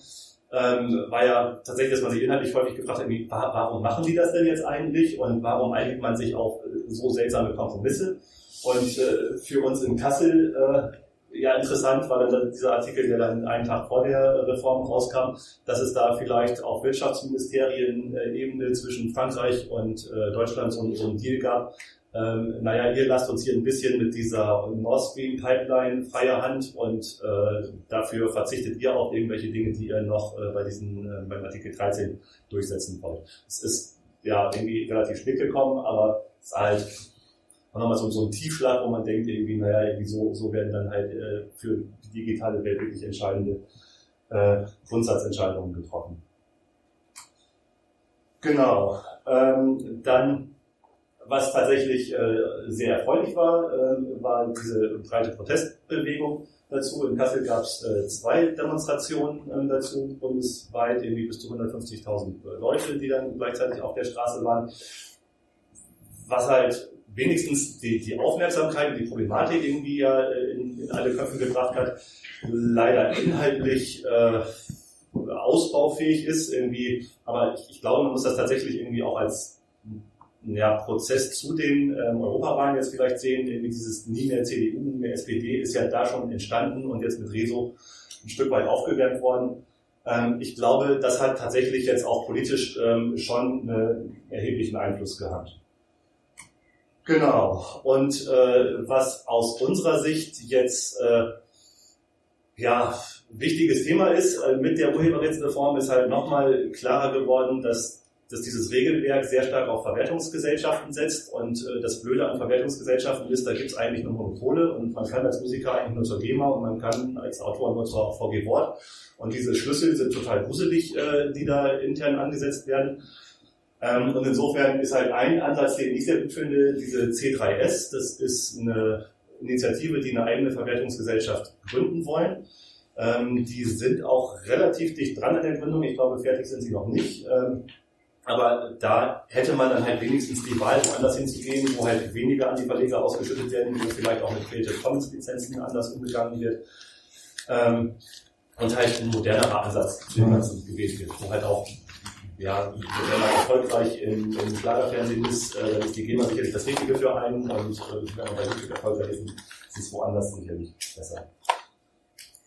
ähm, war ja tatsächlich, dass man sich inhaltlich häufig gefragt hat, wie, wa- warum machen die das denn jetzt eigentlich und warum einigt man sich auf äh, so seltsame Kompromisse? Und äh, für uns in Kassel äh, ja interessant war dann dieser Artikel, der dann einen Tag vor der Reform rauskam, dass es da vielleicht auf Wirtschaftsministerien-Ebene zwischen Frankreich und äh, Deutschland so, so einen Deal gab. Ähm, naja, ihr lasst uns hier ein bisschen mit dieser Nord Stream Pipeline freie Hand und äh, dafür verzichtet ihr auf irgendwelche Dinge, die ihr noch äh, bei diesen, äh, beim Artikel 13 durchsetzen wollt. Es ist ja irgendwie relativ spät gekommen, aber es ist halt nochmal so, so ein Tiefschlag, wo man denkt, irgendwie, naja, irgendwie so, so werden dann halt äh, für die digitale Welt wirklich entscheidende äh, Grundsatzentscheidungen getroffen. Genau. Ähm, dann, was tatsächlich äh, sehr erfreulich war, äh, war diese breite Protestbewegung dazu. In Kassel gab es äh, zwei Demonstrationen äh, dazu, bundesweit, irgendwie bis zu 150.000 Leute, die dann gleichzeitig auf der Straße waren. Was halt wenigstens die, die Aufmerksamkeit und die Problematik irgendwie ja äh, in, in alle Köpfe gebracht hat, leider inhaltlich äh, ausbaufähig ist irgendwie, aber ich, ich glaube, man muss das tatsächlich irgendwie auch als ja, Prozess zu den ähm, Europawahlen jetzt vielleicht sehen, irgendwie dieses nie mehr CDU, nie mehr SPD ist ja da schon entstanden und jetzt mit Rezo ein Stück weit aufgewärmt worden. Ähm, ich glaube, das hat tatsächlich jetzt auch politisch ähm, schon einen erheblichen Einfluss gehabt. Genau. Und äh, was aus unserer Sicht jetzt äh, ja wichtiges Thema ist, äh, mit der Urheberrechtsreform ist halt nochmal klarer geworden, dass, dass dieses Regelwerk sehr stark auf Verwertungsgesellschaften setzt. Und äh, das Blöde an Verwertungsgesellschaften ist, da gibt es eigentlich nur Monopole und man kann als Musiker eigentlich nur zur GEMA und man kann als Autor nur zur VG Wort. Und diese Schlüssel sind total gruselig, äh, die da intern angesetzt werden. Ähm, und insofern ist halt ein Ansatz, den ich sehr gut finde, diese C3S. Das ist eine Initiative, die eine eigene Verwertungsgesellschaft gründen wollen. Ähm, die sind auch relativ dicht dran an der Gründung. Ich glaube, fertig sind sie noch nicht. Ähm, aber da hätte man dann halt wenigstens die Wahl, woanders hinzugehen, wo halt weniger an die Verleger ausgeschüttet werden, wo vielleicht auch mit Creative Commons Lizenzen anders umgegangen wird. Ähm, und halt ein modernerer Ansatz zu dem Ganzen gewählt wird, wo halt auch ja, wenn man erfolgreich im, im Schlagerfernsehen ist, äh, dann ist die GEMA sicherlich das Richtige für einen und äh, wenn man bei YouTube erfolgreich ist, ist es woanders sicherlich besser.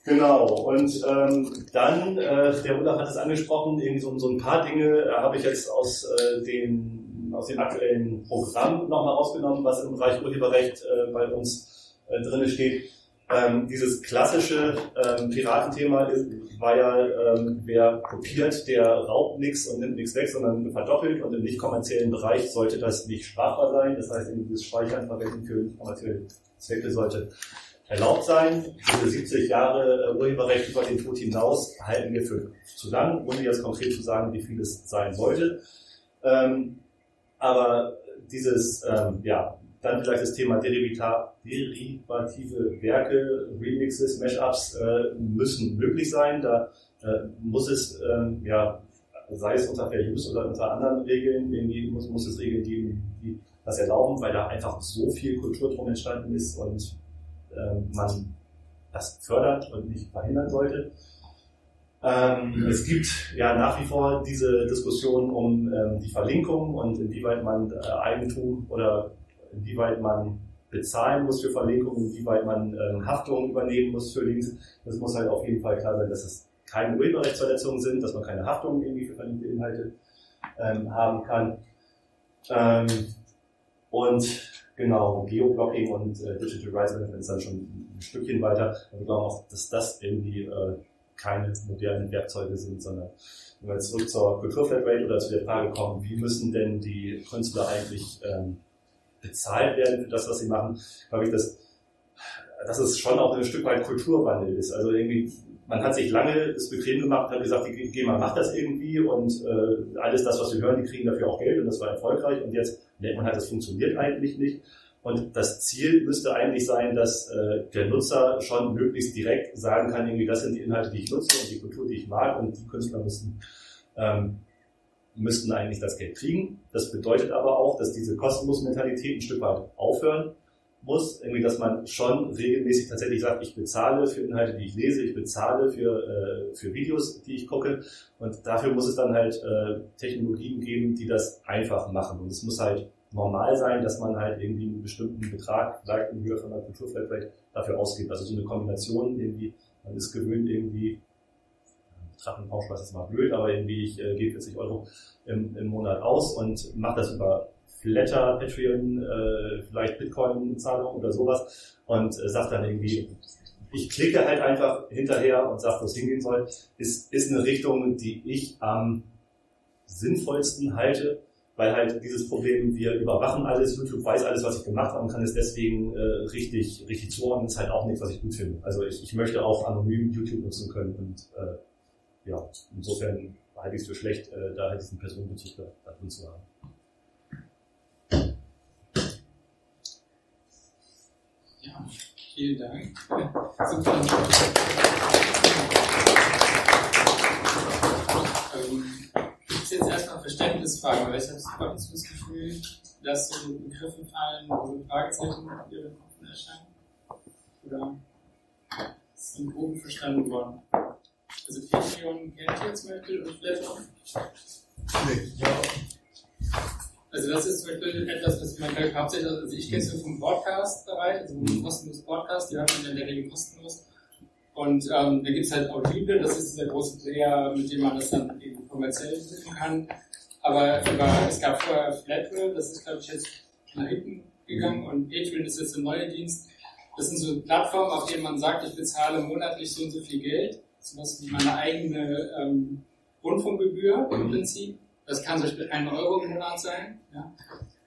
Genau, und ähm, dann, äh, der Olaf hat es angesprochen, irgendwie so, so ein paar Dinge äh, habe ich jetzt aus, äh, den, aus dem aktuellen Programm nochmal rausgenommen, was im Bereich Urheberrecht äh, bei uns äh, drin steht. Ähm, dieses klassische ähm, Piratenthema ist, war ja, ähm, wer kopiert, der raubt nichts und nimmt nichts weg, sondern verdoppelt und im nicht kommerziellen Bereich sollte das nicht strafbar sein. Das heißt, dieses Speichern, Verwenden für kommerzielle Zwecke sollte erlaubt sein. Diese 70 Jahre äh, Urheberrecht über den Tod hinaus halten wir für zu lang, ohne jetzt konkret zu sagen, wie viel es sein sollte. Ähm, aber dieses, ähm, ja, dann vielleicht das Thema derivative Werke, Remixes, Mashups äh, müssen möglich sein. Da äh, muss es, ähm, ja, sei es unter Fair Use oder unter anderen Regeln, irgendwie muss, muss es Regeln geben, die das erlauben, weil da einfach so viel Kultur drum entstanden ist und ähm, man das fördert und nicht verhindern sollte. Ähm, es gibt ja nach wie vor diese Diskussion um ähm, die Verlinkung und inwieweit man äh, Eigentum oder inwieweit man bezahlen muss für Verlinkungen, inwieweit man ähm, Haftung übernehmen muss für Links. Das muss halt auf jeden Fall klar sein, dass es keine Urheberrechtsverletzungen sind, dass man keine Haftung irgendwie für verlinkte Inhalte ähm, haben kann. Ähm, und genau, Geoblocking und äh, Digital Rights Management ist dann schon ein Stückchen weiter. Aber wir glauben auch, dass das irgendwie äh, keine modernen Werkzeuge sind, sondern wenn wir zurück zur Kulturflatrate oder zu der Frage kommen, wie müssen denn die Künstler eigentlich ähm, bezahlt werden für das, was sie machen, glaube ich, dass, dass es schon auch ein Stück weit Kulturwandel ist. Also irgendwie, man hat sich lange es bequem gemacht, hat gesagt, die GEMA macht das irgendwie und äh, alles das, was wir hören, die kriegen dafür auch Geld und das war erfolgreich und jetzt merkt man halt, das funktioniert eigentlich nicht. Und das Ziel müsste eigentlich sein, dass äh, der Nutzer schon möglichst direkt sagen kann, irgendwie, das sind die Inhalte, die ich nutze und die Kultur, die ich mag und die Künstler müssen ähm, müssten eigentlich das Geld kriegen. Das bedeutet aber auch, dass diese kostenlose Mentalität ein Stück weit aufhören muss, irgendwie, dass man schon regelmäßig tatsächlich sagt, ich bezahle für Inhalte, die ich lese, ich bezahle für, äh, für Videos, die ich gucke und dafür muss es dann halt äh, Technologien geben, die das einfach machen und es muss halt normal sein, dass man halt irgendwie einen bestimmten Betrag, vielleicht in Höhe von einer Kulturfeld vielleicht dafür ausgibt. Also so eine Kombination irgendwie, man ist gewöhnt irgendwie, Drachenpauschpreis ist mal blöd, aber irgendwie ich äh, gebe 40 Euro im, im Monat aus und mache das über Flatter, Patreon, äh, vielleicht Bitcoin-Zahlung oder sowas und äh, sagt dann irgendwie, ich klicke halt einfach hinterher und sage, wo es hingehen soll, ist, ist eine Richtung, die ich am sinnvollsten halte, weil halt dieses Problem, wir überwachen alles, YouTube weiß alles, was ich gemacht habe und kann es deswegen äh, richtig, richtig zuordnen, ist halt auch nichts, was ich gut finde. Also ich, ich möchte auch anonym YouTube nutzen können und äh, ja, insofern halte ich es für schlecht, äh, da halt diesen Personenbezug da, da drin zu haben.
Ja, vielen Dank. Super. Ähm, es jetzt erstmal Verständnisfragen, weil ich habe ab das Gefühl, dass so Begriffe fallen, wo so Fragezeichen in Ihren Köpfen erscheinen? Oder es im Groben verstanden worden? Also Patreon kennt ihr zum Beispiel und Flatter?
Nee, ja.
Also das ist zum Beispiel etwas, was man ich hauptsächlich, also ich kenne es nur vom Podcast-Bereich, also vom kostenlosen Podcast, die hört man in der Regel kostenlos. Und ähm, da gibt es halt Audible, das ist dieser große Player, mit dem man das dann eben kommerziell prüfen kann. Aber über, es gab vorher Flatrate, das ist glaube ich jetzt nach hinten gegangen und Patreon ist jetzt ein neuer Dienst. Das sind so Plattformen, auf denen man sagt, ich bezahle monatlich so und so viel Geld, sowas wie meine eigene ähm, Rundfunkgebühr im Prinzip. Das kann zum Beispiel ein Euro im Monat sein. Ja.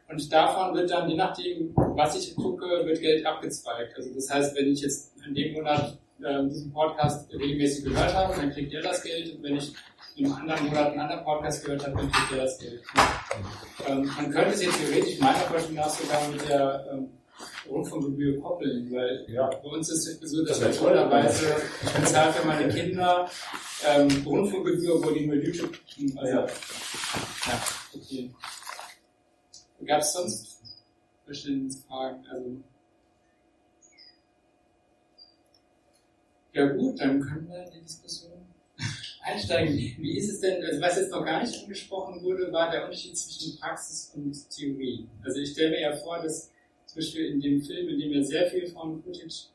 Und davon wird dann, je nachdem, was ich gucke, wird Geld abgezweigt. Also das heißt, wenn ich jetzt in dem Monat äh, diesen Podcast regelmäßig gehört habe, dann kriegt ihr das Geld. Und wenn ich einem anderen Monat einen anderen Podcast gehört habe, dann kriegt ihr das Geld. Ähm, man könnte es jetzt theoretisch meiner Vorstellung nach sogar mit der ähm, Rundfunkgebühr koppeln, weil
Ja.
bei uns ist es so, dass
Das
ich bezahle für meine Kinder ähm, Rundfunkgebühr, wo die nur YouTube, also,
Ja.
ja, okay. Gab es sonst Verständnisfragen? Also, ja gut, dann können wir in die Diskussion einsteigen. Wie ist es denn, also was jetzt noch gar nicht angesprochen wurde, war der Unterschied zwischen Praxis und Theorie. Also ich stelle mir ja vor, dass zum Beispiel in dem Film, in dem ja sehr viel von Footage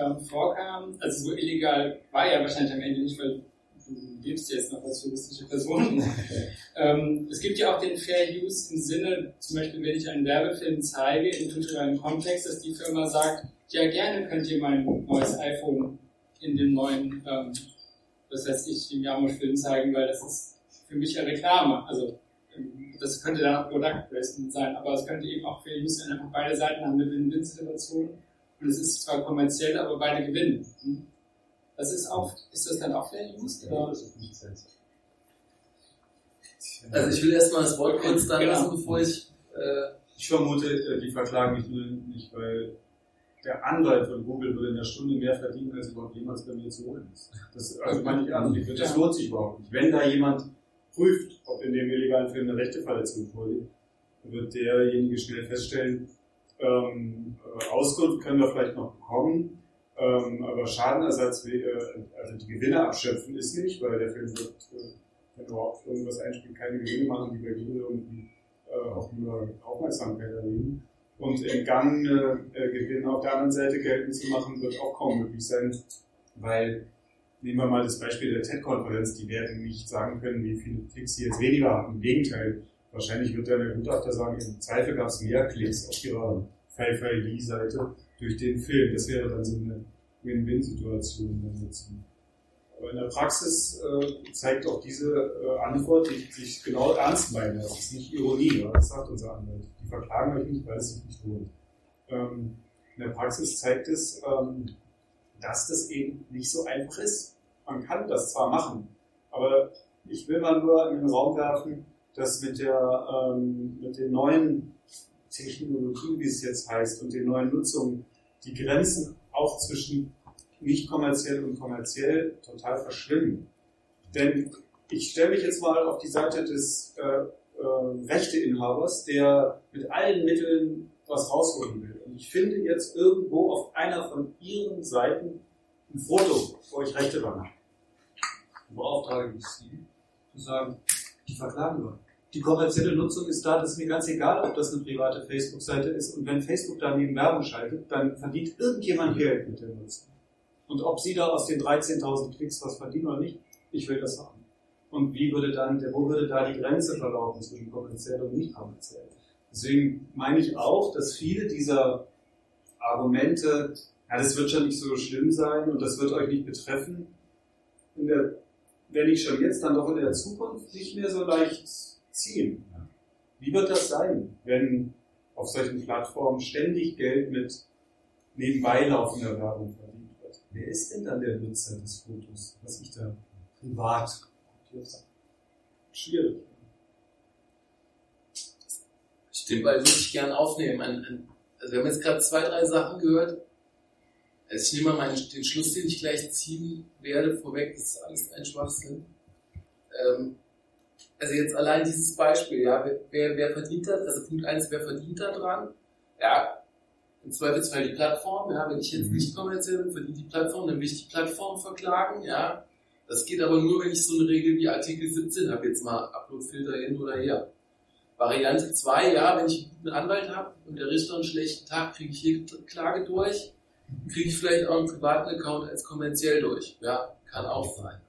ähm, vorkam, also so illegal war ja wahrscheinlich am Ende nicht, weil du lebst jetzt noch als juristische Person. ähm, es gibt ja auch den Fair Use im Sinne, zum Beispiel wenn ich einen Werbefilm zeige im kulturellen Kontext, dass die Firma sagt, ja gerne könnt ihr mein neues iPhone in dem neuen, ähm, was weiß ich, dem Jamosch-Film zeigen, weil das ist für mich ja Reklame. Also das könnte dann auch Product Placement sein, aber es könnte eben auch Fair Use sein, einfach beide Seiten haben eine Win-Win-Situation und es ist zwar kommerziell, aber beide gewinnen. Hm? Das ist auch, ist das dann auch Fair Use? Oder?
das ist nicht Sens.
Also ich will erstmal das Wort kurz da
Genau.
lassen, bevor ich äh,
Ich vermute, äh, die verklagen mich nur nicht, weil der Anwalt von Google würde in der Stunde mehr verdienen, als überhaupt jemals bei mir zu holen ist. Das, also meine ich ernst, das lohnt sich überhaupt nicht. Wenn da jemand prüft, ob in dem illegalen Film eine Rechteverletzung vorliegt, wird derjenige schnell feststellen, ähm, äh, Auskunft können wir vielleicht noch bekommen, ähm, aber Schadenersatz, äh, also die Gewinne abschöpfen ist nicht, weil der Film wird, äh, wenn überhaupt irgendwas einspielt, keine Gewinne machen, die bei Google irgendwie äh, auch nur Aufmerksamkeit erregen. Und entgangene äh, Gewinne auf der anderen Seite geltend zu machen, wird auch kaum möglich sein, weil nehmen wir mal das Beispiel der TED-Konferenz, die werden nicht sagen können, wie viele Klicks sie jetzt weniger haben. Im Gegenteil, wahrscheinlich wird dann der Gutachter sagen, im Zweifel gab es mehr Klicks auf ihrer Fei-Fei-Li-Seite durch den Film. Das wäre dann so eine Win-Win-Situation. Aber in der Praxis äh, zeigt auch diese äh, Antwort, die sich genau ernst meinen. Das ist nicht Ironie, das sagt unser Anwalt. Die verklagen euch nicht, weil es sich nicht lohnt. Ähm, in der Praxis zeigt es, ähm, dass das eben nicht so einfach ist. Man kann das zwar machen, aber ich will mal nur in den Raum werfen, dass mit der ähm, mit den neuen Technologien, wie es jetzt heißt, und den neuen Nutzungen, die Grenzen auch zwischen nicht kommerziell und kommerziell total verschwimmen. Denn ich stelle mich jetzt mal auf die Seite des äh, äh, Rechteinhabers, der mit allen Mitteln was rausholen will. Und und ich finde jetzt irgendwo auf einer von Ihren Seiten ein Foto, wo ich Rechte dran habe, dann beauftrage ich Sie, zu sagen, die verklagen wir. Die kommerzielle Nutzung ist da, das ist mir ganz egal, ob das eine private Facebook-Seite ist. Und wenn Facebook daneben Werbung schaltet, dann verdient irgendjemand Geld mit der Nutzung. Und ob Sie da aus den 13.000 Klicks was verdienen oder nicht, ich will das haben. Und wie würde dann, wo würde da die Grenze verlaufen zwischen kommerziell und nicht kommerziell? Deswegen meine ich auch, dass viele dieser Argumente, ja, das wird schon nicht so schlimm sein und das wird euch nicht betreffen, der, wenn ich schon jetzt dann doch in der Zukunft nicht mehr so leicht ziehen. Wie wird das sein, wenn auf solchen Plattformen ständig Geld mit nebenbei laufender Werbung verdient wird? Wer ist denn dann der Nutzer des Fotos, was ich da privat Schwierig.
Den Ball würde ich gerne aufnehmen. Also wir haben jetzt gerade zwei, drei Sachen gehört. Also ich nehme mal meinen, den Schluss, den ich gleich ziehen werde, vorweg, das ist alles ein Schwachsinn. Ähm, also jetzt allein dieses Beispiel, ja, wer, wer verdient da, also Punkt eins, wer verdient da dran? Ja, im Zweifelsfall die Plattform, ja, wenn ich jetzt nicht kommerziell bin, verdient die Plattform, dann will ich die Plattform verklagen, ja. Das geht aber nur, wenn ich so eine Regel wie Artikel 17 habe, jetzt mal Uploadfilter hin oder her. Variante 2, ja, wenn ich einen guten Anwalt habe und der Richter einen schlechten Tag, kriege ich hier Klage durch, kriege ich vielleicht auch einen privaten Account als kommerziell durch. Ja, kann auch sein.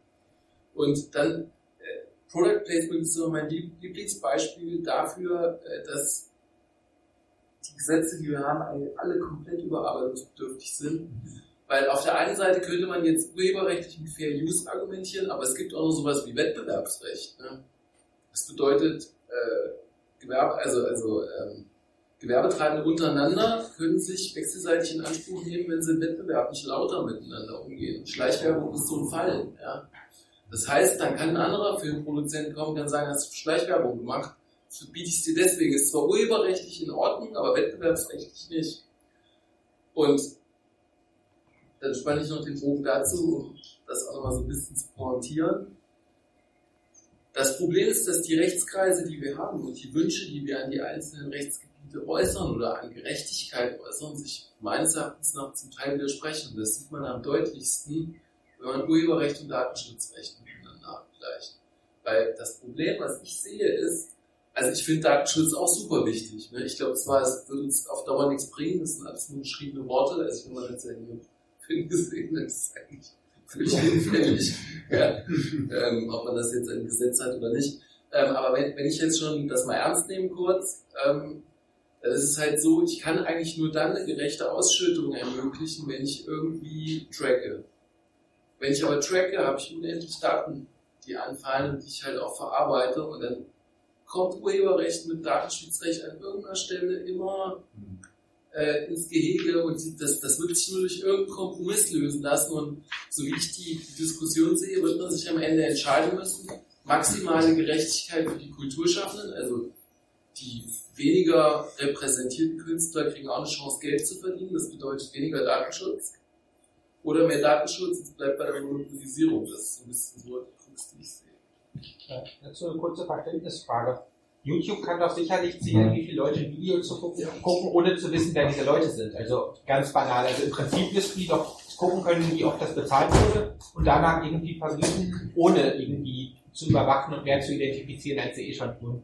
Und dann äh, Product Placement ist so mein Lieblingsbeispiel dafür, äh, dass die Gesetze, die wir haben, alle komplett überarbeitungsbedürftig sind. Weil auf der einen Seite könnte man jetzt urheberrechtlich mit Fair Use argumentieren, aber es gibt auch noch sowas wie Wettbewerbsrecht. Ne? Das bedeutet, äh, Gewerbe, also, also ähm, Gewerbetreibende untereinander können sich wechselseitig in Anspruch nehmen, wenn sie im Wettbewerb nicht lauter miteinander umgehen. Schleichwerbung ist so ein Fall. Ja? Das heißt, dann kann ein anderer Filmproduzent kommen und kann sagen, hast du Schleichwerbung gemacht, so biete ich es dir deswegen. Ist zwar urheberrechtlich in Ordnung, aber wettbewerbsrechtlich nicht. Und dann spanne ich noch den Bogen dazu, um das auch nochmal so ein bisschen zu pointieren. Das Problem ist, dass die Rechtskreise, die wir haben und die Wünsche, die wir an die einzelnen Rechtsgebiete äußern oder an Gerechtigkeit äußern, sich meines Erachtens nach zum Teil widersprechen. Das sieht man am deutlichsten, wenn man Urheberrecht und Datenschutzrecht miteinander abgleicht. Weil das Problem, was ich sehe, ist, also ich finde Datenschutz auch super wichtig. Ne? Ich glaube zwar, es wird uns auf Dauer nichts bringen, das sind alles nur geschriebene Worte, also jetzt ja hier Film gesehen hat, ist eigentlich völlig hinfällig, ja, ähm, ob man das jetzt im Gesetz hat oder nicht. Ähm, aber wenn, wenn ich jetzt schon das mal ernst nehme kurz, ähm, dann ist es halt so, ich kann eigentlich nur dann eine gerechte Ausschüttung ermöglichen, wenn ich irgendwie tracke. Wenn ich aber tracke, habe ich unendlich Daten, die anfallen und die ich halt auch verarbeite und dann kommt Urheberrecht mit Datenschutzrecht an irgendeiner Stelle immer äh, ins Gehege und das, das wird sich nur durch irgendeinen Kompromiss lösen lassen. Und so wie ich die Diskussion sehe, wird man sich am Ende entscheiden müssen, maximale Gerechtigkeit für die Kulturschaffenden, also die weniger repräsentierten Künstler kriegen auch eine Chance, Geld zu verdienen. Das bedeutet weniger Datenschutz. Oder mehr Datenschutz, es bleibt bei der Monopolisierung. Das ist ein bisschen so die Krux, die ich sehe.
Dazu eine kurze Verständnisfrage. YouTube kann doch sicherlich zählen, wie viele Leute ein Video zu gucken, gucken, ohne zu wissen, wer diese Leute sind. Also ganz banal. Also im Prinzip müssten die doch gucken können, wie oft das bezahlt wurde und danach irgendwie versuchen, ohne irgendwie zu überwachen und mehr zu identifizieren, als sie eh schon tun.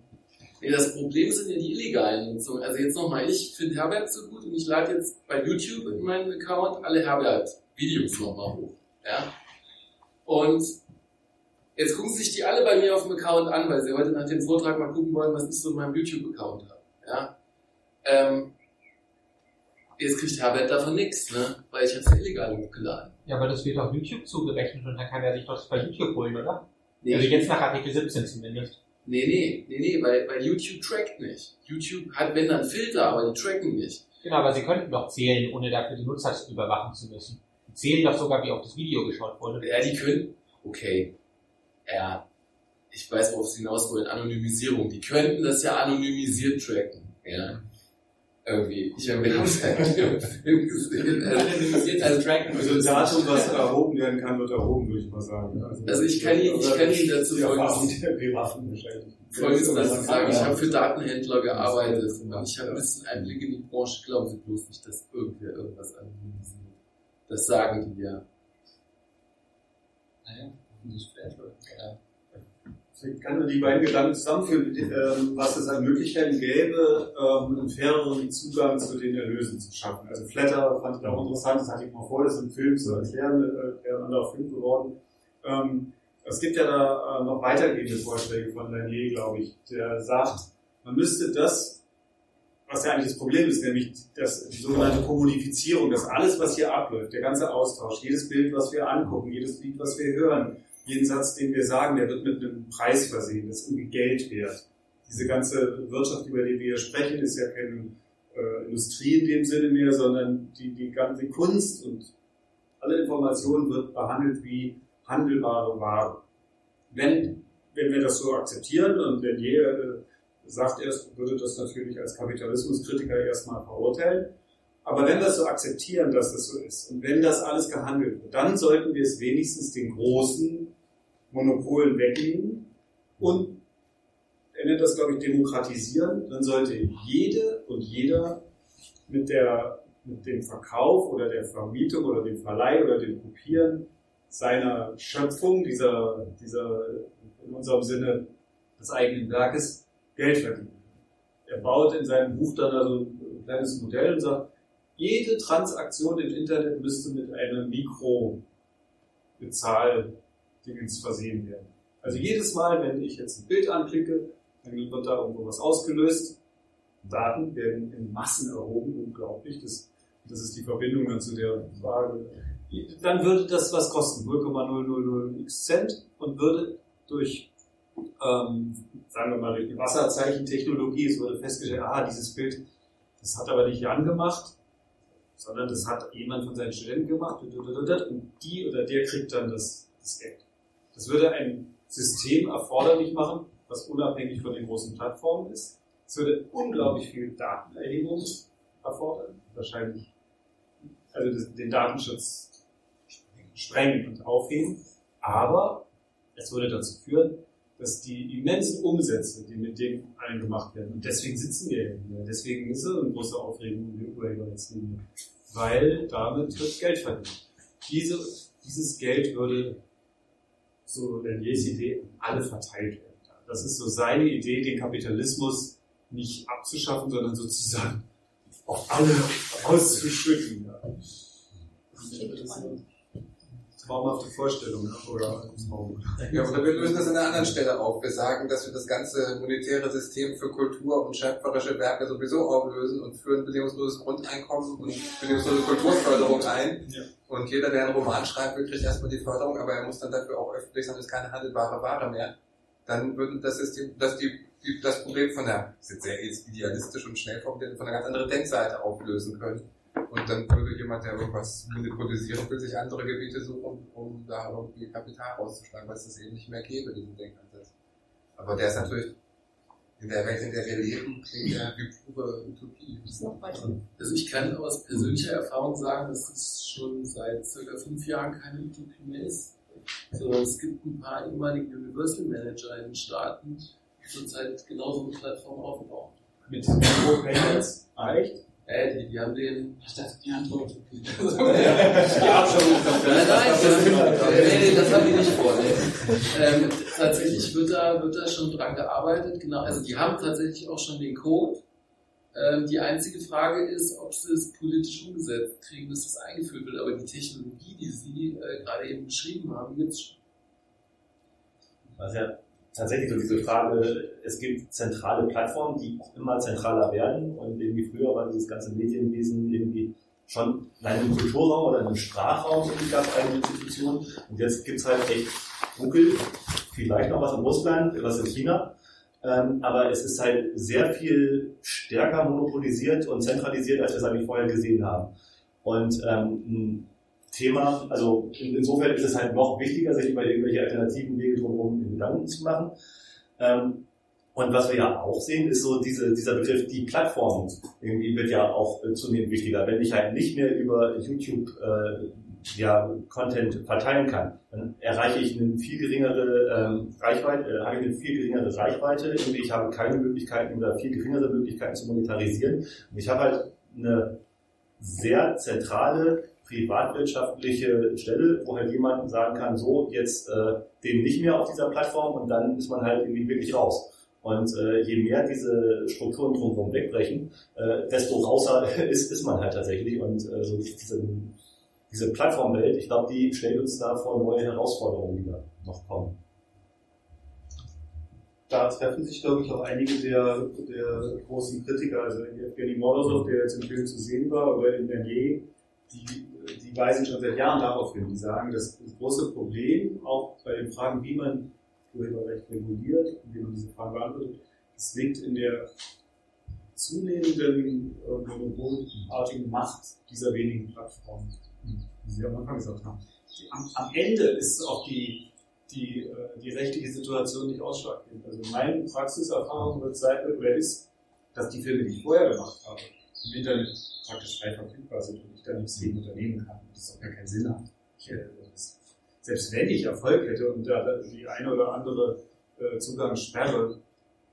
Nee, das Problem sind ja die illegalen Nutzungen. Also jetzt nochmal, ich finde Herbert so gut und ich lade jetzt bei YouTube in meinen Account alle Herbert-Videos nochmal hoch. Ja? Und Jetzt gucken sich die alle bei mir auf dem Account an, weil sie heute nach dem Vortrag mal gucken wollen, was ich so in meinem YouTube-Account habe. Ja? Ähm, jetzt kriegt Herbert davon nichts, ne? weil ich habe es illegal hochgeladen.
Ja, aber das wird auf YouTube zugerechnet und dann kann er sich doch bei YouTube holen, oder? Nee, also jetzt nach Artikel 17 zumindest.
Nee, nee, nee, nee, weil, weil YouTube trackt nicht. YouTube hat, wenn dann Filter, aber die tracken nicht.
Genau, aber sie könnten doch zählen, ohne dafür die Nutzer überwachen zu müssen. Die zählen doch sogar, wie auf das Video geschaut wurde.
Ja, die können, okay, ja, ich weiß, worauf sie hinaus wollen, Anonymisierung. Die könnten das ja anonymisiert tracken. Ja. Irgendwie. Ich habe mir das im Film gesehen. Also,
als Dragon
Also ein Datum, was erhoben werden kann, wird erhoben, würde ich mal sagen.
Also ich kann Ihnen, ich kann Ihnen dazu folgendes, folgendes dazu sagen. Ich habe für Datenhändler gearbeitet und ich habe ein bisschen Einblick in die Branche. Glauben Sie bloß nicht, dass irgendwer irgendwas anonymisiert. Das sagen die ja.
Naja, das.
Ich kann nur die beiden Gedanken zusammenführen, ähm, was es an Möglichkeiten gäbe, ähm, einen faireren Zugang zu den Erlösen zu schaffen. Also Flatter fand ich auch interessant, das hatte ich mal vor, das im Film zu erklären, äh, wäre ein anderer Film geworden. Ähm, es gibt ja da äh, noch weitergehende Vorschläge von Lanier, glaube ich, der sagt, man müsste das, was ja eigentlich das Problem ist, nämlich das, die sogenannte Kommunifizierung, dass alles, was hier abläuft, der ganze Austausch, jedes Bild, was wir angucken, jedes Lied, was wir hören, jeden Satz, den wir sagen, der wird mit einem Preis versehen, das ist irgendwie Geld wert. Diese ganze Wirtschaft, über die wir hier sprechen, ist ja keine äh, Industrie in dem Sinne mehr, sondern die, die ganze Kunst und alle Informationen wird behandelt wie handelbare Ware. Wenn, wenn wir das so akzeptieren und wenn jeder äh, sagt, er würde das natürlich als Kapitalismuskritiker erstmal verurteilen, aber wenn wir so akzeptieren, dass das so ist und wenn das alles gehandelt wird, dann sollten wir es wenigstens den großen Monopolen wegnehmen und er nennt das, glaube ich, demokratisieren. Dann sollte jede und jeder mit, der, mit dem Verkauf oder der Vermietung oder dem Verleih oder dem Kopieren seiner Schöpfung, dieser, dieser in unserem Sinne des eigenen Werkes, Geld verdienen. Er baut in seinem Buch dann also ein kleines Modell und sagt, jede Transaktion im Internet müsste mit einem Mikro-Bezahldingens versehen werden. Also jedes Mal, wenn ich jetzt ein Bild anklicke, dann wird da irgendwo was ausgelöst. Daten werden in Massen erhoben, unglaublich. Das, das ist die Verbindung dann zu der Frage. Dann würde das was kosten, 0,000x Cent und würde durch, ähm, sagen wir mal, durch die Wasserzeichentechnologie, es wurde festgestellt, ah, dieses Bild, das hat aber nicht Jan gemacht, sondern das hat jemand von seinen Studenten gemacht und die oder der kriegt dann das, das Geld. Das würde ein System erforderlich machen, was unabhängig von den großen Plattformen ist. Es würde unglaublich viel Datenerhebung erfordern, wahrscheinlich, also den Datenschutz sprengen und aufheben, aber es würde dazu führen, dass die immensen Umsätze, die mit dem allen gemacht werden, und deswegen sitzen wir hier, deswegen ist es eine große Aufregung um die Urheberrechtslinie, weil damit wird Geld verdient. Diese, dieses Geld würde, so Laniers Idee, an alle verteilt werden. Das ist so seine Idee, den Kapitalismus nicht abzuschaffen, sondern sozusagen auf alle auszuschütten. Ja. Traumhafte Vorstellung, oder?
Ja, oder wir lösen das an einer anderen Stelle auf. Wir sagen, dass wir das ganze monetäre System für Kultur und schöpferische Werke sowieso auflösen und führen bedingungsloses Grundeinkommen und bedingungslose Kulturförderung ein.
Ja.
Und jeder, der einen Roman schreibt, kriegt erstmal die Förderung, aber er muss dann dafür auch öffentlich sein, das ist keine handelbare Ware mehr. Dann würden das System, das die, die das Problem von der, das ist sehr idealistisch und schnell formuliert, von einer ganz anderen Denkseite auflösen können. Und dann würde jemand, der irgendwas monopolisieren will, sich andere Gebiete suchen, um da irgendwie Kapital rauszuschlagen, weil es das eben nicht mehr gäbe, diesen Denkansatz. Aber der ist natürlich in der Welt, in der wir leben, klingt ja wie pure Utopie.
Ist.
Also ich kann aus persönlicher Erfahrung sagen, dass es schon seit circa fünf Jahren keine Utopie mehr ist. Sondern es gibt ein paar ehemalige Universal Manager in den Staaten, die zurzeit genauso eine Plattform aufbauen.
Mit Micropayments reicht.
Äh, die, die haben den.
Ich dachte, die andere Utopie.
Die Abschottung
Nein, nein, das, nee, nee, das haben die nicht vor. Nee. Ähm, tatsächlich wird da, wird da schon dran gearbeitet. Genau, also die haben tatsächlich auch schon den Code. Ähm, die einzige Frage ist, ob sie es politisch umgesetzt kriegen, dass das eingeführt wird. Aber die Technologie, die Sie äh, gerade eben beschrieben haben, gibt es schon.
Das ist ja tatsächlich so diese Frage, es gibt zentrale Plattformen, die auch immer zentraler werden und irgendwie früher war dieses ganze Medienwesen irgendwie schon in einem Kulturraum oder in einem Sprachraum irgendwie gab es eine Institution und jetzt gibt es halt echt Google, vielleicht noch was in Russland, was in China, ähm, aber es ist halt sehr viel stärker monopolisiert und zentralisiert, als wir es eigentlich vorher gesehen haben. Und ähm, Thema, also in, insofern ist es halt noch wichtiger, sich über irgendwelche alternativen Wege drumherum Gedanken zu machen. Ähm, Und was wir ja auch sehen, ist so diese, dieser Begriff, die Plattform irgendwie wird ja auch zunehmend wichtiger. Wenn ich halt nicht mehr über YouTube äh, ja, Content verteilen kann, dann erreiche ich eine viel geringere ähm, Reichweite, äh, habe ich eine viel geringere Reichweite, ich habe keine Möglichkeiten oder viel geringere Möglichkeiten zu monetarisieren. Und ich habe halt eine sehr zentrale privatwirtschaftliche Stelle, wo halt jemand sagen kann, so jetzt äh, den nicht mehr auf dieser Plattform und dann ist man halt irgendwie wirklich raus. Und äh, je mehr diese Strukturen drumherum wegbrechen, äh, desto rauser ist, ist man halt tatsächlich. Und äh, so diese, diese Plattformwelt, ich glaube, die stellt uns da vor neue Herausforderungen, die da noch kommen.
Da treffen sich, glaube ich, auch einige der, der großen Kritiker, also Evgeny Morozov, der jetzt im Film zu sehen war, oder in Bernier, die, die weisen schon seit Jahren darauf hin. Die sagen, das große Problem, auch bei den Fragen, wie man Urheberrecht reguliert wie man diese Fragen beantwortet, das liegt in der zunehmenden äh, monopolartigen Macht dieser wenigen Plattformen, wie Sie am Anfang gesagt haben. Am, am, Ende ist auch die, die, äh, die rechtliche Situation nicht ausschlaggebend. Also meine Praxiserfahrung wird sein, oder ist, dass die Filme, die ich vorher gemacht habe, im Internet praktisch frei verfügbar sind und ich da nichts gegen unternehmen kann das auch gar keinen Sinn. Ich, äh, selbst wenn ich Erfolg hätte und da die eine oder andere äh, Zugangssperre,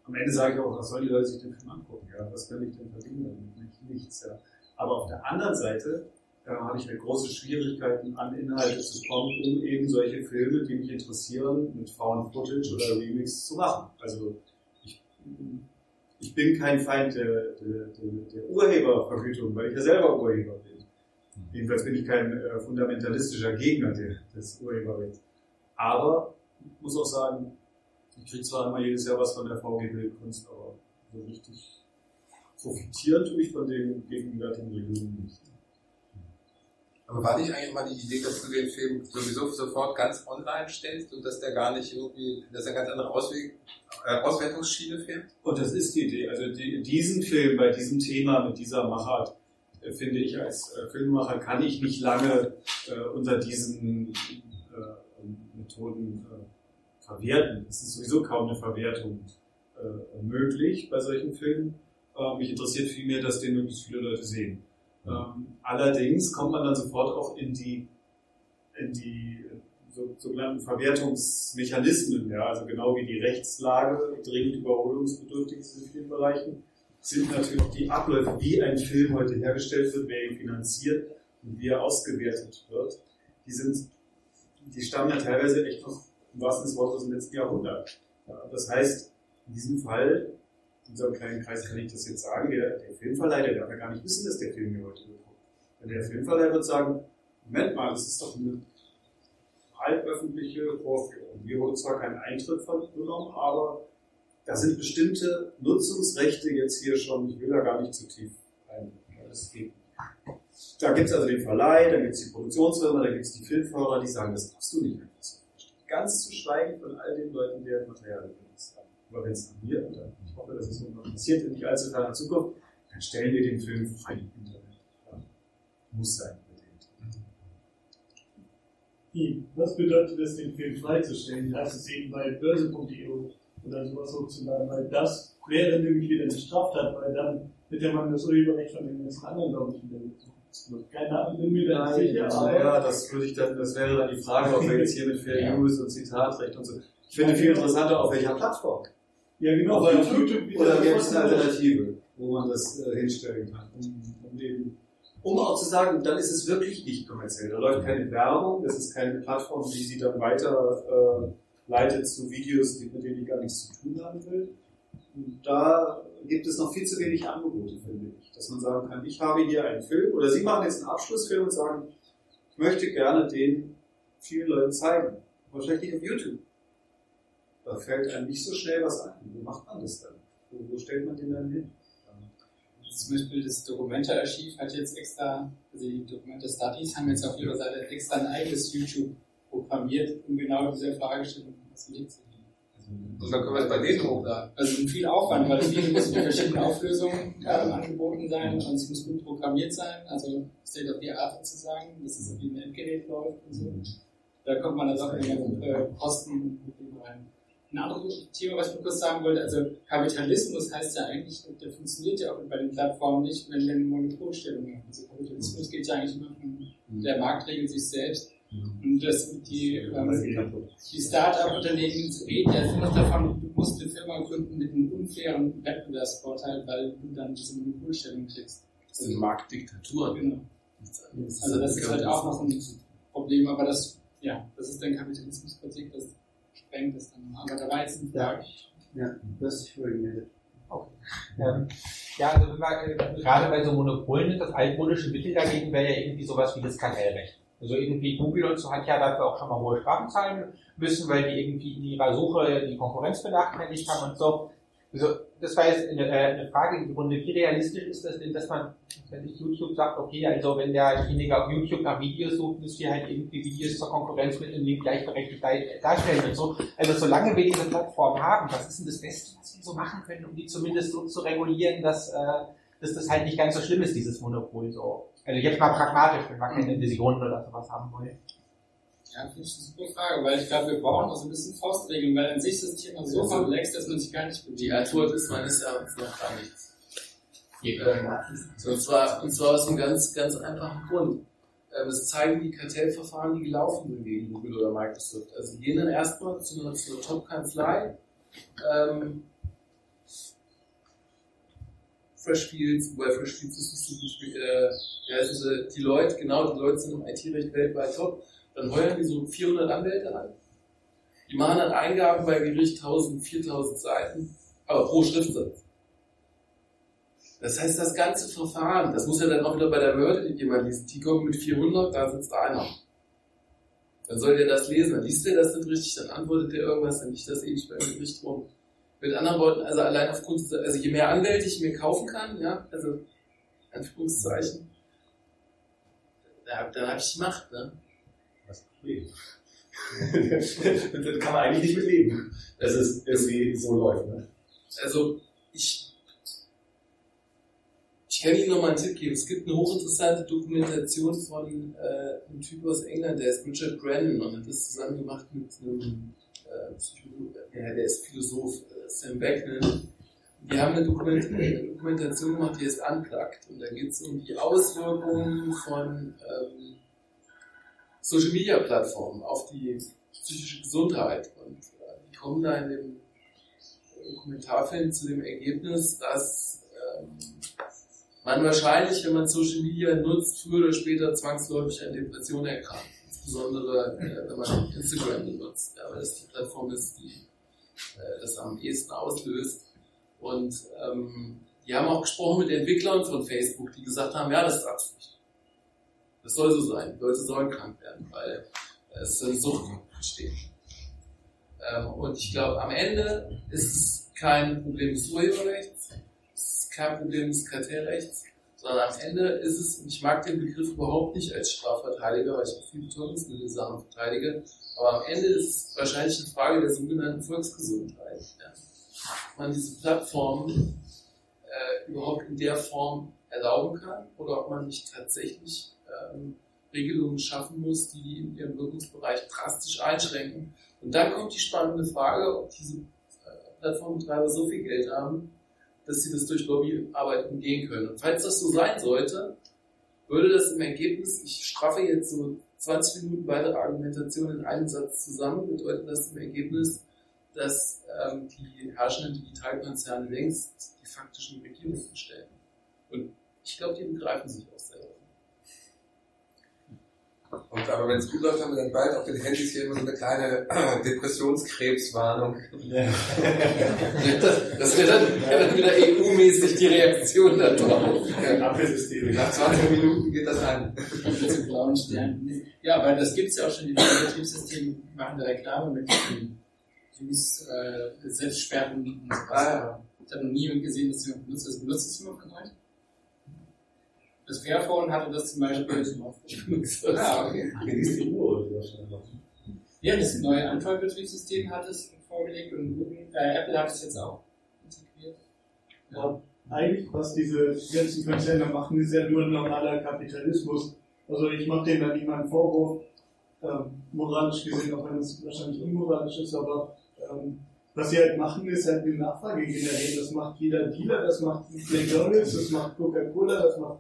am Ende sage ich auch, was sollen die Leute sich den Film angucken? Ja? Was kann ich denn verdienen? Nichts. Ja? Aber auf der anderen Seite habe ich halt große Schwierigkeiten, an Inhalte zu kommen, um eben solche Filme, die mich interessieren, mit Found Footage oder Remix zu machen. Also ich, ich bin kein Feind der, der, der, Urhebervergütung, weil ich ja selber Urheber bin. Jedenfalls bin ich kein äh, fundamentalistischer Gegner des Urheberrechts. Aber ich muss auch sagen, ich kriege zwar immer jedes Jahr was von der VG Kunst, aber so richtig profitieren tue ich von den gegenwärtigen Regelungen nicht.
Aber war nicht eigentlich mal die Idee, dass du den Film sowieso sofort ganz online stellst und dass der gar nicht irgendwie, dass er ganz andere Ausweg, äh, Auswertungsschiene fährt?
Und das ist die Idee. Also die, diesen Film bei diesem Thema mit dieser Machart äh, finde ich als äh, Filmemacher kann ich nicht lange äh, unter diesen äh, Methoden äh, verwerten. Es ist sowieso kaum eine Verwertung möglich bei solchen Filmen. mich interessiert vielmehr, dass den möglichst viele Leute sehen. Ähm, allerdings kommt man dann sofort auch in die, in die so, sogenannten Verwertungsmechanismen, ja, also genau wie die Rechtslage dringend überholungsbedürftig ist in vielen Bereichen, sind natürlich die Abläufe, wie ein Film heute hergestellt wird, wer ihn finanziert und wie er ausgewertet wird, die sind, die stammen ja teilweise echt noch im wahrsten des Wortes aus dem letzten Jahrhundert. Ja, das heißt, in diesem Fall, in unserem kleinen Kreis kann ich das jetzt sagen, der, der Filmverleih, der darf ja gar nicht wissen, dass der Film hier heute wird. Denn der Filmverleih wird sagen, Moment mal, das ist doch eine halböffentliche Vorführung. Wir wurden zwar keinen Eintritt vernommen, aber da sind bestimmte Nutzungsrechte jetzt hier schon, ich will da gar nicht zu tief rein. Das geht. Da gibt es also den Verleih, da gibt es die Produktionsfirma, da gibt es die Filmförderer, die sagen, das darfst du nicht einfach so. Ganz zu schweigen von all den Leuten, deren Material benutzt haben. Aber wenn es an mir, und ich hoffe, dass es irgendwann passiert in nicht allzu ferner Zukunft, dann stellen wir den Film frei im Internet. Ja. Muss sein.
Was bedeutet es, den Film freizustellen? Heißt es eben bei börse.de oder sowas hochzuladen, weil das wäre nämlich wieder eine Straftat, weil dann hätte man das Urheberrecht von den ganzen anderen, glaube ich, wieder keine Ahnung, bin mir da
nicht sicher. Aber ja, das würde ich dann, das wäre dann die Frage, ob wir jetzt hier mit Fair ja. Use und Zitatrecht und so. Ich finde viel interessanter, auf welcher Plattform.
Ja, genau,
auf YouTube oder gibt es eine Alternative, wo man das äh, hinstellen kann, um, um, eben, um auch zu sagen, dann ist es wirklich nicht kommerziell. Da läuft keine Werbung, das ist keine Plattform, die sie dann weiter äh, leitet zu Videos, mit denen ich gar nichts zu tun haben will. Und da gibt es noch viel zu wenig Angebote, finde ich. Dass man sagen kann, ich habe hier einen Film oder Sie machen jetzt einen Abschlussfilm und sagen, ich möchte gerne den vielen Leuten zeigen. Wahrscheinlich nicht auf YouTube. Da fällt einem nicht so schnell was ein. Wo macht man das dann? Wo, wo stellt man den dann hin?
Zum Beispiel das Documenta-Archiv hat jetzt extra, also die Documenta Studies haben jetzt auf ihrer Seite extra ein eigenes YouTube programmiert, um genau diese Fragestellung faszinierend zu
und dann können wir es bei denen hochladen.
Also viel Aufwand, weil das Video muss in verschiedenen Auflösungen äh, angeboten sein und es muss gut programmiert sein, also State of the Art sozusagen, dass es auf dem Endgerät läuft und so. Da kommt man dann auch in die ganzen äh, Kosten rein. Ein anderes Thema, was ich kurz sagen wollte, also Kapitalismus heißt ja eigentlich, der funktioniert ja auch bei den Plattformen nicht, wenn wir eine Monopolstellung haben. Also Kapitalismus geht ja eigentlich immer von der Markt regelt sich selbst. Und das, die, ähm, die Start-up-Unternehmen reden ja immer davon, du musst eine Firma gründen mit einem unfairen Wettbewerbsvorteil, weil du dann diese Monopolstellung kriegst.
Das sind Marktdiktaturen.
Genau. Also das ist halt auch noch ein Problem, aber das, ja, das ist dann Kapitalismuskritik, das sprengt das dann. War jetzt eine Frage.
Ja, du hast dich gemeldet. Okay. Ähm, ja, also äh, gerade bei so Monopolen, das altmodische Mittel dagegen wäre ja irgendwie sowas wie das Kartellrecht. Also irgendwie Google und so hat ja dafür auch schon mal hohe Strafen zahlen müssen, weil die irgendwie in ihrer Suche die Konkurrenz benachteiligt haben und so. Also das war jetzt eine, äh, eine Frage im Grunde, wie realistisch ist das denn, dass man, wenn ich YouTube sagt, okay, also wenn derjenige auf YouTube nach Videos sucht, müsst ihr halt irgendwie Videos zur Konkurrenz mit dem gleichberechtigt darstellen und so. Also solange wir diese Plattform haben, was ist denn das Beste, was wir so machen können, um die zumindest so zu regulieren, dass, äh, dass das halt nicht ganz so schlimm ist, dieses Monopol so. Also jetzt mal pragmatisch, wenn wir keine Visionen oder sowas haben wollen.
Ja, finde ich eine super Frage, weil ich glaube, wir brauchen auch so ein bisschen Faustregeln, weil an sich ist das Thema so komplex, dass man sich gar nicht
Die Antwort ist meines Erachtens noch gar nichts. Und zwar, und zwar aus einem ganz, ganz einfachen Grund. Ähm, Es zeigen die Kartellverfahren, die gelaufen sind gegen Google oder Microsoft. Also die gehen dann erstmal zu einer, zu einer Top-Kanzlei, ähm, Freshfields, wobei Freshfields ist nicht so gut, äh, heißen sie, die Leute, genau, die Leute sind im IT-Recht weltweit top, dann heuern die so 400 Anwälte an. Die machen dann Eingaben bei Gericht 1000, 4000 Seiten, aber pro Schriftsatz. Das heißt, das ganze Verfahren, das muss ja dann auch wieder bei der Behörde jemand lesen. Die kommen mit 400, da sitzt einer. Dann soll der das lesen, dann liest der das nicht richtig, dann antwortet der irgendwas, dann liegt das ewig beim Gericht rum. Mit anderen Worten, also allein aufgrund, also je mehr Anwälte ich mir kaufen kann, ja, also Anführungszeichen, da, dann habe ich die Macht, ne?
Das Problem. Damit kann man eigentlich nicht mit leben. Dass es irgendwie so läuft. Ne?
Also ich, ich kann Ihnen noch mal einen Tipp geben. Es gibt eine hochinteressante Dokumentation von äh, einem Typ aus England, der ist Richard Brennan und hat das zusammen gemacht mit einem äh, ja, der ist Philosoph, äh, Sam Beckman. Die haben eine, Dokument eine Dokumentation gemacht, die heißt Unplugged. Und da geht es um die Auswirkungen von ähm, Social Media Plattformen auf die psychische Gesundheit. Und äh, die kommen da in dem Dokumentarfilm zu dem Ergebnis, dass ähm, man wahrscheinlich, wenn man Social Media nutzt, früher oder später zwangsläufig an Depressionen erkrankt. Insbesondere, äh, wenn man Instagram benutzt, ja, weil das die Plattform ist, die äh, das am ehesten auslöst. Und ähm, die haben auch gesprochen mit Entwicklern von Facebook, die gesagt haben, ja, das ist Absicht. Das soll so sein. Leute sollen krank werden, weil es eine Sucht entsteht. Ähm, und ich glaube, am Ende ist es kein Problem des Urheberrechts, es ist kein Problem des Kartellrechts, sondern am Ende ist es, und ich mag den Begriff überhaupt nicht als Strafverteidiger, weil ich auch viele Betäubungsmittelsachen verteidige, aber am Ende ist es wahrscheinlich eine Frage der sogenannten Volksgesundheit. Ob man diese Plattformen äh, überhaupt in der Form erlauben kann oder ob man nicht tatsächlich ähm, Regelungen schaffen muss, die in ihrem Wirkungsbereich drastisch einschränken. Und dann kommt die spannende Frage, ob diese äh, Plattformbetreiber so viel Geld haben, dass sie das durch Lobbyarbeit umgehen können. Und falls das so sein sollte, würde das im Ergebnis, ich straffe jetzt so 20 Minuten weitere Argumentation in einem Satz zusammen, bedeutet das im Ergebnis, dass ähm, die herrschenden Digitalkonzerne längst die faktischen Regierungen stellen. Und ich glaube, die begreifen sich auch selber.
Und aber wenn es gut läuft, haben wir dann bald auf den Handys hier immer so eine kleine Depressionskrebswarnung.
Das, das wäre dann, wär dann wieder EU-mäßig die Reaktion darauf.
Abwehrsystem.
Nach 20 Minuten geht das an.
blauen. Ja, weil das gibt es ja auch schon, die Betriebssysteme machen da Reklame mit den News, äh, Selbstsperren und sowas.
Ah, ja.
Ich habe noch nie gesehen, dass jemand benutzt. Das benutzt es jemand von euch? Das Fairphone hatte das zum Beispiel. Ah, okay. Ja, das neue Android-Betriebssystem hat es vorgelegt und Google, äh, Apple hat es jetzt auch integriert.
Ja, eigentlich, was diese ganzen Konzerne machen, ist ja nur ein normaler Kapitalismus. Also ich mache denen da niemanden Vorwurf, ähm, moralisch gesehen, auch wenn es wahrscheinlich unmoralisch ist, aber ähm, was sie halt machen, ist halt eine Nachfrage generieren. Das macht jeder Dealer, das macht McDonalds, das macht Coca-Cola, das macht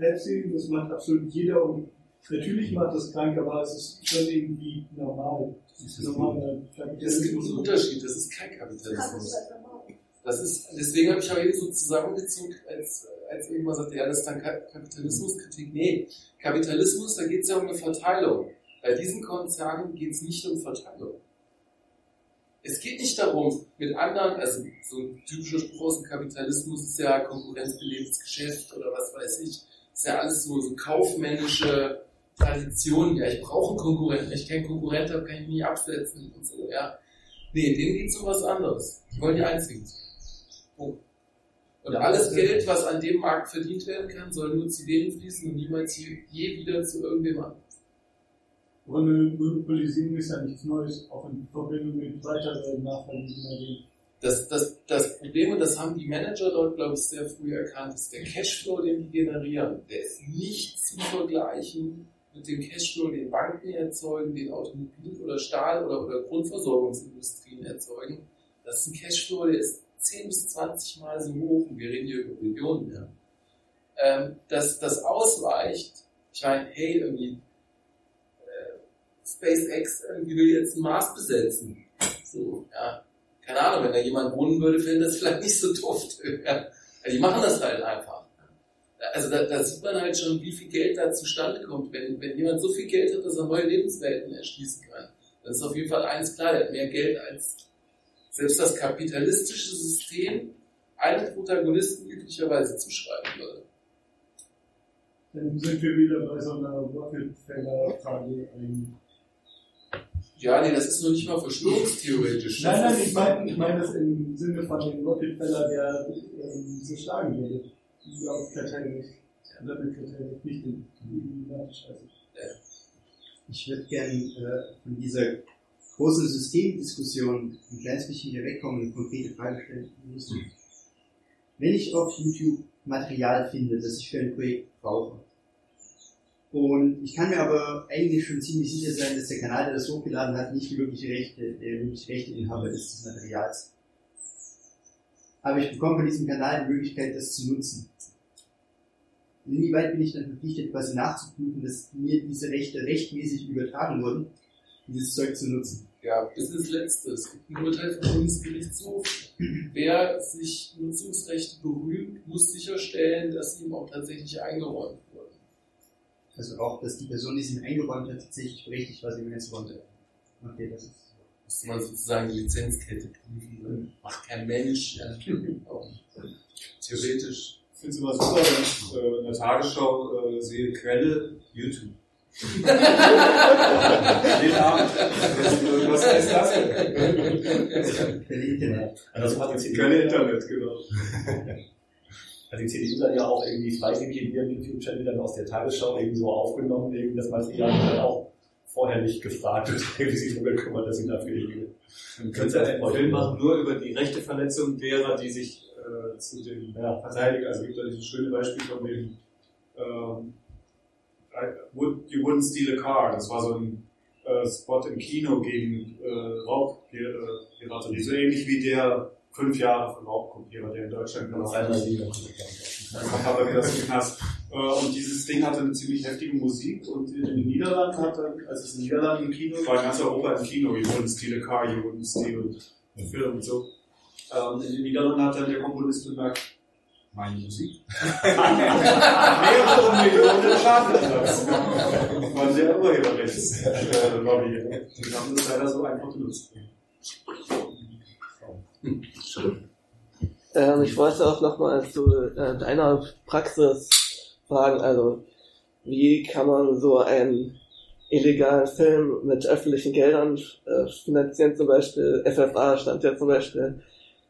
Pepsi, das macht absolut jeder und natürlich macht das krank, aber es ist schon irgendwie normal. Das ist normaler
Es gibt einen Unterschied, das ist kein Kapitalismus. Das ist, deswegen habe ich auch eben so zusammengezogen, als, als irgendwann sagte, ja, das ist dann Ka- Kapitalismuskritik. Nee, Kapitalismus, da geht es ja um eine Verteilung. Bei diesen Konzernen geht es nicht um Verteilung. Es geht nicht darum, mit anderen, also so ein typischer Spruch aus dem Kapitalismus ist ja konkurrenzbelebtes Geschäft oder was weiß ich, ist ja alles so, so kaufmännische Traditionen. Ja, ich brauche einen Konkurrenten, wenn ich keinen Konkurrent habe, kann ich mich nie absetzen und so, ja. Nee, denen geht es um was anderes. Die wollen die Einzigen. Punkt. Und alles Geld, was an dem Markt verdient werden kann, soll nur zu denen fließen und niemals je, je wieder zu irgendwem anderem.
Und Monopolisierung ist ja nichts Neues, auch in Verbindung mit weiteren Nachfolgen.
Das, das, das Problem, und das haben die Manager dort, glaube ich, sehr früh erkannt, ist der Cashflow, den die generieren. Der ist nicht zu vergleichen mit dem Cashflow, den Banken erzeugen, den Automobil- oder Stahl- oder, oder Grundversorgungsindustrien erzeugen. Das ist ein Cashflow, der ist 10 bis 20 Mal so hoch, und wir reden hier über Billionen, ja. Ähm, dass das ausweicht, ich meine, hey, irgendwie, äh, SpaceX irgendwie will jetzt den Mars besetzen. So, ja. Keine Ahnung, wenn da jemand wohnen würde, fände das vielleicht nicht so doof. Ja. Die machen das halt einfach. Also da, da sieht man halt schon, wie viel Geld da zustande kommt. Wenn, wenn jemand so viel Geld hat, dass er neue Lebenswelten erschließen kann, dann ist auf jeden Fall eins klar, der hat mehr Geld als selbst das kapitalistische System einem Protagonisten üblicherweise zuschreiben würde.
Dann sind wir wieder bei so einer Rockefeller-Frage.
Ja, nee, das ist noch nicht mal verschwörungstheoretisch.
Nein,
Das
nein,
ist-
ich meine ich mein das im Sinne von dem Rockefeller, der ähm, so schlagen würde. Laut Kartell Oder mit Kartell nicht in Illuminati scheiße.
Ich würde gerne äh, von dieser großen Systemdiskussion ein kleines bisschen hier wegkommen und eine konkrete Frage stellen müssen. Wenn ich auf YouTube Material finde, das ich für ein Projekt brauche, und ich kann mir aber eigentlich schon ziemlich sicher sein, dass der Kanal, der das hochgeladen hat, nicht die wirkliche Rechte, der wirkliche Rechteinhaber ist des Materials. Aber ich bekomme von diesem Kanal die Möglichkeit, das zu nutzen. Inwieweit bin ich dann verpflichtet, quasi nachzuprüfen, dass mir diese Rechte rechtmäßig übertragen wurden, dieses Zeug zu nutzen?
Ja, bis ins Letzte. Es gibt ein Urteil vom Bundesgerichtshof. Wer sich Nutzungsrechte berühmt, muss sicherstellen, dass ihm auch tatsächlich eingeräumt.
Also auch, dass die Person, die sie mir eingeräumt hat, tatsächlich berechtigt war, sie mir jetzt runter. Okay, das ist.
Müsste man sozusagen die Lizenzkette prüfen. Ne? Macht kein Mensch. Ja. Theoretisch.
Ich finde es immer super, wenn ich äh, in der Tagesschau äh, sehe, Quelle YouTube. Jeden Abend. Was, was heißt das denn?
Quelle Internet.
Also
Quelle Internet, genau.
hat die CDU dann ja auch irgendwie freiwillig in ihrem YouTube-Channel dann aus der Tagesschau irgendwie so aufgenommen, irgendwie das Material dann auch vorher nicht gefragt und irgendwie sich darum gekümmert, dass sie dafür irgendwie.
Man könnte ja einen Film machen, nur über die Rechteverletzung derer, die sich äh, zu dem
Ja.
verteidigen. Also es gibt da dieses schöne Beispiel von dem ähm, would, You Wouldn't Steal a Car. Das war so ein äh, Spot im Kino gegen äh, Raubpiraterie. So ähnlich wie der fünf Jahre für Raubkopierer, der in Deutschland gelaufen ist. Dann kommt aber wieder dem Knast. Äh, Und dieses Ding hatte eine ziemlich heftige Musik und in den Niederlanden hat er, als es in den Niederlanden im Kino war, in ganz Europa im Kino, You Wouldn't Steal a Car, You Wouldn't Steal a Film und so. Äh, Und in den Niederlanden hat dann der Komponist bemerkt, meine Musik. Mehrere Millionen Schadenersatz. Von der Urheberrechtslobby. Die haben das leider so einfach benutzt.
Ähm, ich wollte auch nochmal zu äh, deiner Praxis fragen, also wie kann man so einen illegalen Film mit öffentlichen Geldern äh, finanzieren, zum Beispiel FFA stand ja zum Beispiel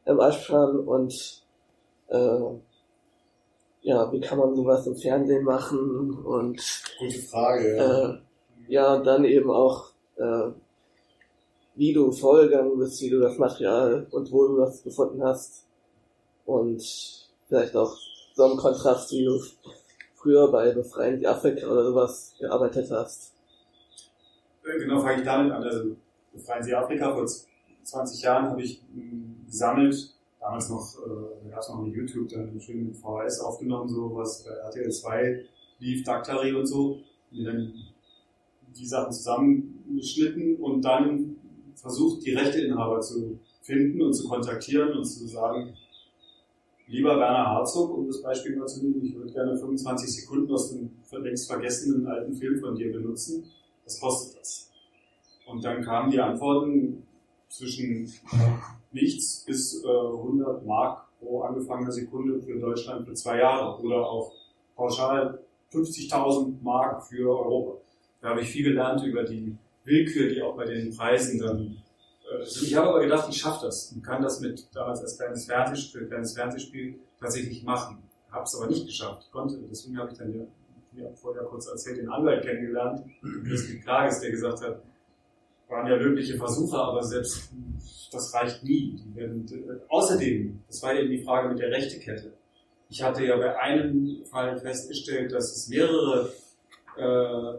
im Aschplan und äh, ja, wie kann man sowas im Fernsehen machen und
Gute Frage, ja.
äh, ja, und dann eben auch, äh, wie du vorgegangen bist, wie du das Material und wo du das gefunden hast. Und vielleicht auch so im Kontrast, wie du früher bei Befreien die Afrika oder sowas gearbeitet hast.
Äh, Genau, fange ich damit an. Also, befreien Sie Afrika vor 20 Jahren habe ich mh, gesammelt, damals noch, äh, gab es noch eine YouTube, dann schön mit VHS aufgenommen, so was bei RTL 2 lief, Daktari und so, mir dann die Sachen zusammengeschnitten und dann versucht, die Rechteinhaber zu finden und zu kontaktieren und zu sagen, lieber Werner Herzog, um das Beispiel mal zu nehmen, ich würde gerne 25 Sekunden aus dem längst vergessenen alten Film von dir benutzen. Was kostet das? Und dann kamen die Antworten zwischen nichts bis äh, 100 Mark pro angefangener Sekunde für Deutschland für zwei Jahre oder auch pauschal 50.000 Mark für Europa. Da habe ich viel gelernt über die Willkür, die auch bei den Preisen dann äh. Ich habe aber gedacht, ich schaffe das und kann das mit damals als kleines Fernsehspiel, kleines Fernsehspiel tatsächlich machen. Habe es aber nicht geschafft, konnte. Deswegen habe ich dann ja, wie vorher kurz erzählt, den Anwalt kennengelernt, Christian Klages, der gesagt hat, waren ja löbliche Versuche, aber selbst das reicht nie. Werden, äh, außerdem, das war eben die Frage mit der Rechtekette. Ich hatte ja bei einem Fall festgestellt, dass es mehrere äh,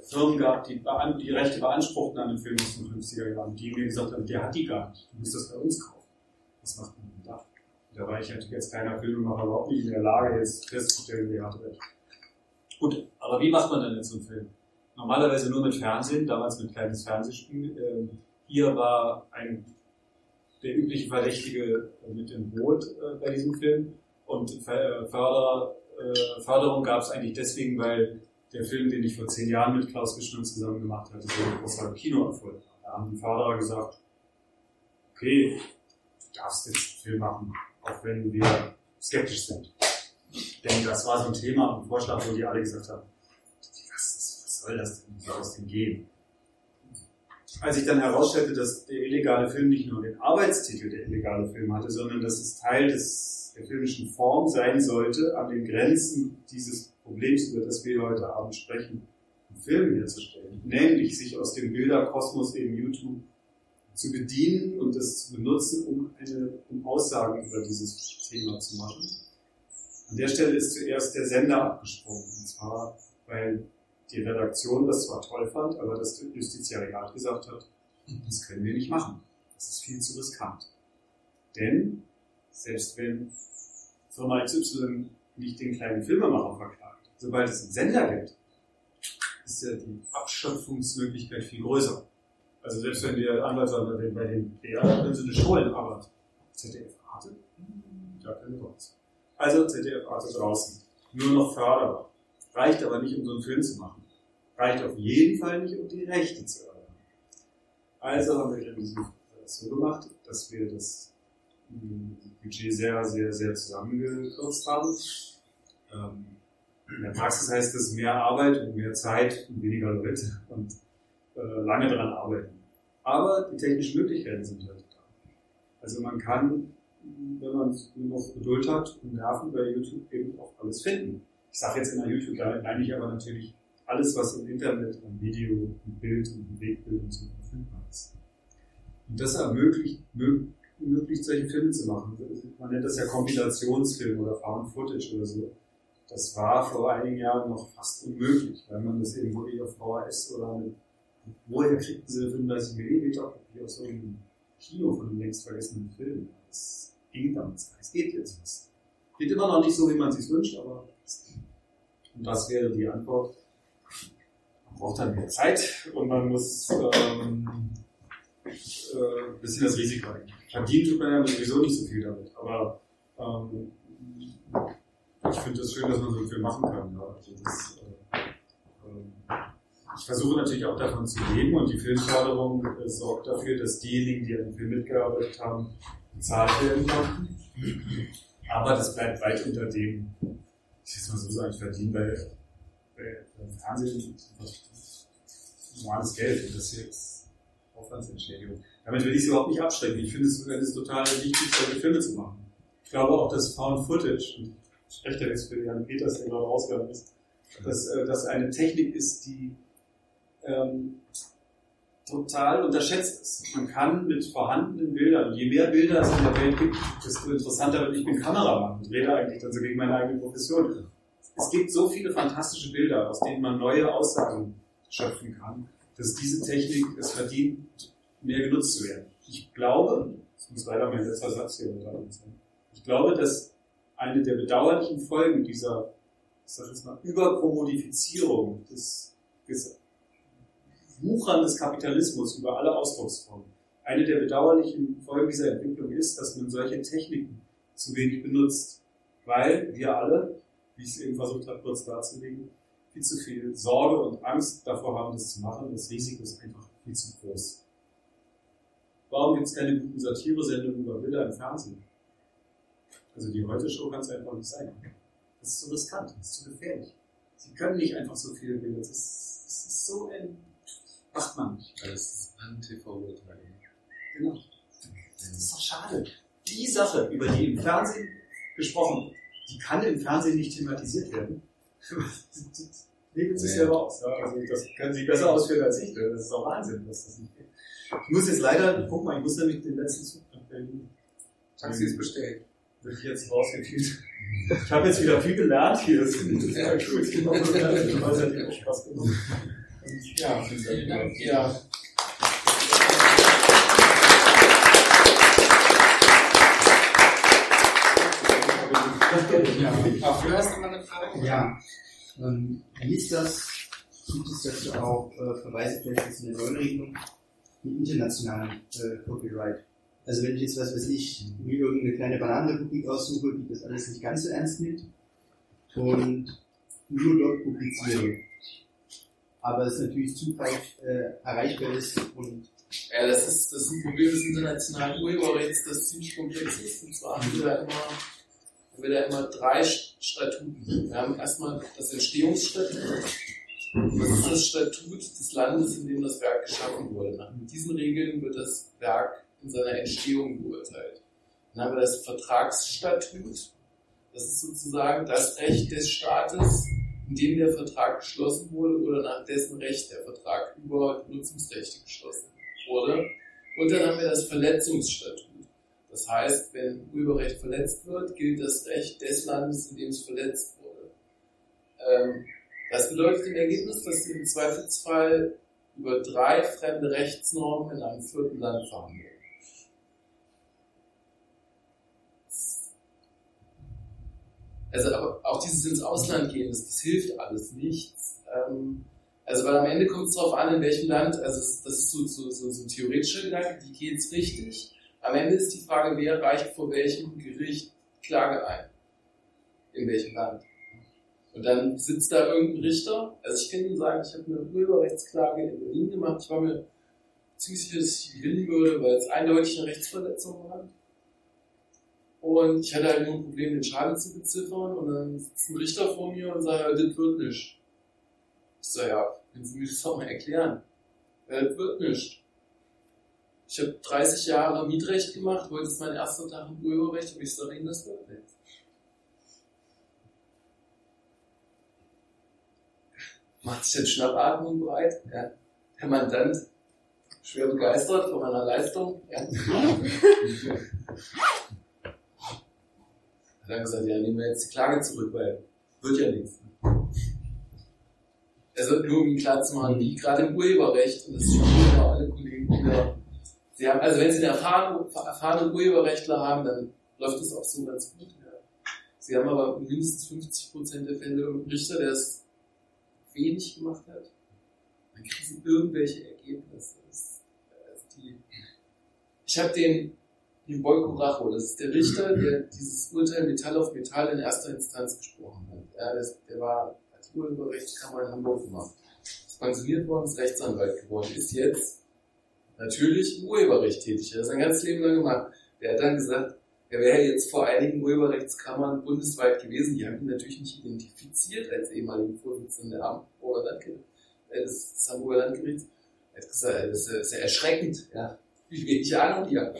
Firmen gab, die die Rechte beanspruchten an dem Film aus den 50er Jahren, die mir gesagt haben, der hat die gar nicht, du musst das bei uns kaufen. Was macht man denn da? Da war ich natürlich als kleiner Filmemacher überhaupt nicht in der Lage, jetzt festzustellen, wer hat recht. Gut, aber wie macht man denn jetzt so einen Film? Normalerweise nur mit Fernsehen, damals mit kleines Fernsehspiel. Ähm, hier war ein, der übliche Verdächtige mit dem Boot äh, bei diesem Film und äh, Förder, äh, Förderung gab es eigentlich deswegen, weil der Film, den ich vor zehn Jahren mit Klaus Wischmann zusammen gemacht hatte, so ein großer Kinoerfolg. Da haben die Förderer gesagt, okay, du darfst jetzt einen Film machen, auch wenn wir skeptisch sind. Denn das war so ein Thema und Vorschlag, wo die alle gesagt haben, was, was soll das denn, wie soll das denn gehen? Als ich dann herausstellte, dass der illegale Film nicht nur den Arbeitstitel der illegale Film hatte, sondern dass es Teil des, der filmischen Form sein sollte, an den Grenzen dieses Problems, über das wir heute Abend sprechen, einen Film herzustellen. Nämlich sich aus dem Bilderkosmos eben YouTube zu bedienen und es zu benutzen, um, eine, um Aussagen über dieses Thema zu machen. An der Stelle ist zuerst der Sender abgesprungen. Und zwar, weil die Redaktion das zwar toll fand, aber das Justiziariat gesagt hat, das können wir nicht machen. Das ist viel zu riskant. Denn selbst wenn Firma XY nicht den kleinen Filmemacher verklagt, sobald es einen Sender gibt, ist ja die Abschöpfungsmöglichkeit viel größer. Also selbst wenn der Anwalt sagt, bei den- bei den BR, da können sie nicht holen, aber ZDF Arte, da können wir raus. Also ZDF Arte draußen. Nur noch förderbar. Reicht aber nicht, um so einen Film zu machen. Reicht auf jeden Fall nicht, um die Rechte zu erlangen. Also haben wir das so gemacht, dass wir das ähm, Budget sehr, sehr, sehr zusammengekürzt haben. Ähm, in der Praxis heißt es mehr Arbeit und mehr Zeit und weniger Leute und äh, lange daran arbeiten. Aber die technischen Möglichkeiten sind halt da. Also man kann, wenn man nur noch Geduld hat und Nerven bei YouTube eben auch alles finden. Ich sage jetzt immer YouTube, da meine ich aber natürlich alles, was im Internet an Video, und Bild und Bewegtbild und so verfügbar ist. Und das ermöglicht, mö- ermöglicht solche Filme zu machen. Man nennt das ja Kombinationsfilm oder Found Footage oder so. Das war vor einigen Jahren noch fast unmöglich, weil man das eben wirklich auf VHS oder mit, woher kriegten sie 35 mm Papier aus irgendeinem Kino von einem längst vergessenen Film? Das ging damals. Es geht jetzt was. Geht immer noch nicht so, wie man es sich wünscht, aber. Und das wäre die Antwort. Man braucht dann mehr Zeit und man muss ähm, äh, ein bisschen das Risiko eingehen. Verdienen tut man ja sowieso nicht so viel damit, aber ähm, ich finde es das schön, dass man so Film machen kann. Ja. Also das, äh, ähm, ich versuche natürlich auch davon zu leben und die Filmförderung äh, sorgt dafür, dass diejenigen, die an dem Film mitgearbeitet haben, bezahlt werden konnten. Aber das bleibt weit unter dem, ich will mal so sagen, ich verdiene bei, bei, beim Fernsehen normales Geld und das hier ist Aufwandsentschädigung. Damit will ich es überhaupt nicht abschrecken. Ich finde es, total wichtig, solche Filme zu machen. Ich glaube auch, dass Found Footage, und ich spreche da jetzt für Jan Peters, der gerade rausgegangen ist, dass äh, das eine Technik ist, die ähm, total unterschätzt ist. Man kann mit vorhandenen Bildern, je mehr Bilder es in der Welt gibt, desto interessanter wird. Ich bin Kameramann und rede eigentlich dann so gegen meine eigene Profession. Es gibt so viele fantastische Bilder, aus denen man neue Aussagen schöpfen kann, dass diese Technik es verdient, mehr genutzt zu werden. Ich glaube, das muss leider mein letzter Satz hier sein. Ich glaube, dass eine der bedauerlichen Folgen dieser, ich sag jetzt mal, Überkommodifizierung des, des Wuchern des Kapitalismus über alle Ausdrucksformen, eine der bedauerlichen Folgen dieser Entwicklung ist, dass man solche Techniken zu wenig benutzt, weil wir alle, wie ich es eben versucht habe, kurz darzulegen, viel zu viel Sorge und Angst davor haben, das zu machen. Das Risiko ist einfach viel zu groß. Warum gibt es keine guten Satire-Sendungen über Bilder im Fernsehen? Also die Heute-Show kann es einfach nicht sein. Das ist so riskant, das ist zu gefährlich. Sie können nicht einfach so viele Bilder. Das ist, das ist so ein. Macht man nicht.
Das ist An-TV-Urteil.
Genau. Das ist doch schade. Die Sache, über die im Fernsehen gesprochen wird, die kann im Fernsehen nicht thematisiert werden. Legen Sie es selber aus. Ja, also das können Sie besser ausführen als ich. Das ist doch Wahnsinn, dass das nicht geht. Ich muss jetzt leider, guck mal, ich muss nämlich den letzten Zug nach Berlin.
Taxi ist bestellt.
Wird jetzt rausgekriegt. Ich habe jetzt wieder viel gelernt hier. Das ist total gut. Das hat mir auch Spaß gemacht. Ja, vielen Dank.
Ja.
Dafür hast du mal eine Frage?
Ja. Ähm, wie ist das? Gibt es dazu auch äh, Verweise vielleicht jetzt in der neuen Regelung mit internationalem äh, Copyright? Also wenn ich jetzt was weiß ich, mir irgendeine kleine Bananenrepublik aussuche, die das alles nicht ganz so ernst nimmt und nur dort publiziere, aber es natürlich zufällig äh, erreichbar ist und
Ja, das ist, das ist ein Problem des internationalen Urheberrechts, das ziemlich komplex ist. Und zwar haben wir da immer, haben wir da immer drei Statuten. Wir haben erstmal das Entstehungsstatut. Das ist das Statut des Landes, in dem das Werk geschaffen wurde. Nach diesen Regeln wird das Werk in seiner Entstehung beurteilt. Dann haben wir das Vertragsstatut. Das ist sozusagen das Recht des Staates, in dem der Vertrag geschlossen wurde oder nach dessen Recht der Vertrag über Nutzungsrechte geschlossen wurde. Und dann haben wir das Verletzungsstatut. Das heißt, wenn Urheberrecht verletzt wird, gilt das Recht des Landes, in dem es verletzt wurde. Ähm, das bedeutet im Ergebnis, dass Sie im Zweifelsfall über drei fremde Rechtsnormen in einem vierten Land verhandeln. Also auch dieses ins Ausland gehen, das, das hilft alles nichts. Ähm, also weil am Ende kommt es darauf an, in welchem Land, also das, ist so, so, so, so ein theoretischer Gedanke, wie geht's richtig? Am Ende ist die Frage, wer reicht vor welchem Gericht Klage ein? In welchem Land? Und dann sitzt da irgendein Richter. Also ich kann Ihnen sagen, ich habe eine Urheberrechtsklage in Berlin gemacht. Ich war mir ziemlich sicher, dass ich gewinnen würde, weil es eindeutig eine Rechtsverletzung war. Und ich hatte halt nur ein Problem, den Schaden zu beziffern. Und dann sitzt ein Richter vor mir und sagt, das wird nicht. Ich so, ja, können Sie mir das doch mal erklären? Ja, das wird nicht. Ich habe 30 Jahre Mietrecht gemacht, heute ist mein erster Tag im Urheberrecht, aber ich sage Ihnen, das wird nicht. Macht sich jetzt Schnappatmung bereit? Ja. Der Mandant, schwer begeistert von meiner Leistung. Ja. Hat dann gesagt, ja, nehmen wir jetzt die Klage zurück, weil wird ja nichts. Also nur um Ihnen klar machen, wie gerade im Urheberrecht, und das ist schon wieder alle Kollegen wieder, Sie haben, also wenn Sie einen erfahrenen, erfahrenen Urheberrechtler haben, dann läuft das auch so ganz gut. Ja. Sie haben aber mindestens 50% der Fälle einen Richter, der es wenig gemacht hat, dann kriegen Sie irgendwelche Ergebnisse. Das, also die, ich habe den, den Boyko Racho, das ist der Richter, der dieses Urteil Metall auf Metall in erster Instanz gesprochen hat. Ja, der war als Urheberrechtskammer in Hamburg gemacht. Ist pensioniert worden, ist Rechtsanwalt geworden, ist jetzt natürlich im Urheberrecht tätig. Er hat sein ganzes Leben lang gemacht. Der hat dann gesagt, er wäre jetzt vor einigen Urheberrechtskammern bundesweit gewesen. Die haben ihn natürlich nicht identifiziert als ehemaligen Vorsitzenden der Hamburger Landgericht, äh, des, Hamburger Landgerichts. Er hat gesagt, das ist, ja- das ist ja erschreckend, ja. Wie wenig Ahnung die haben.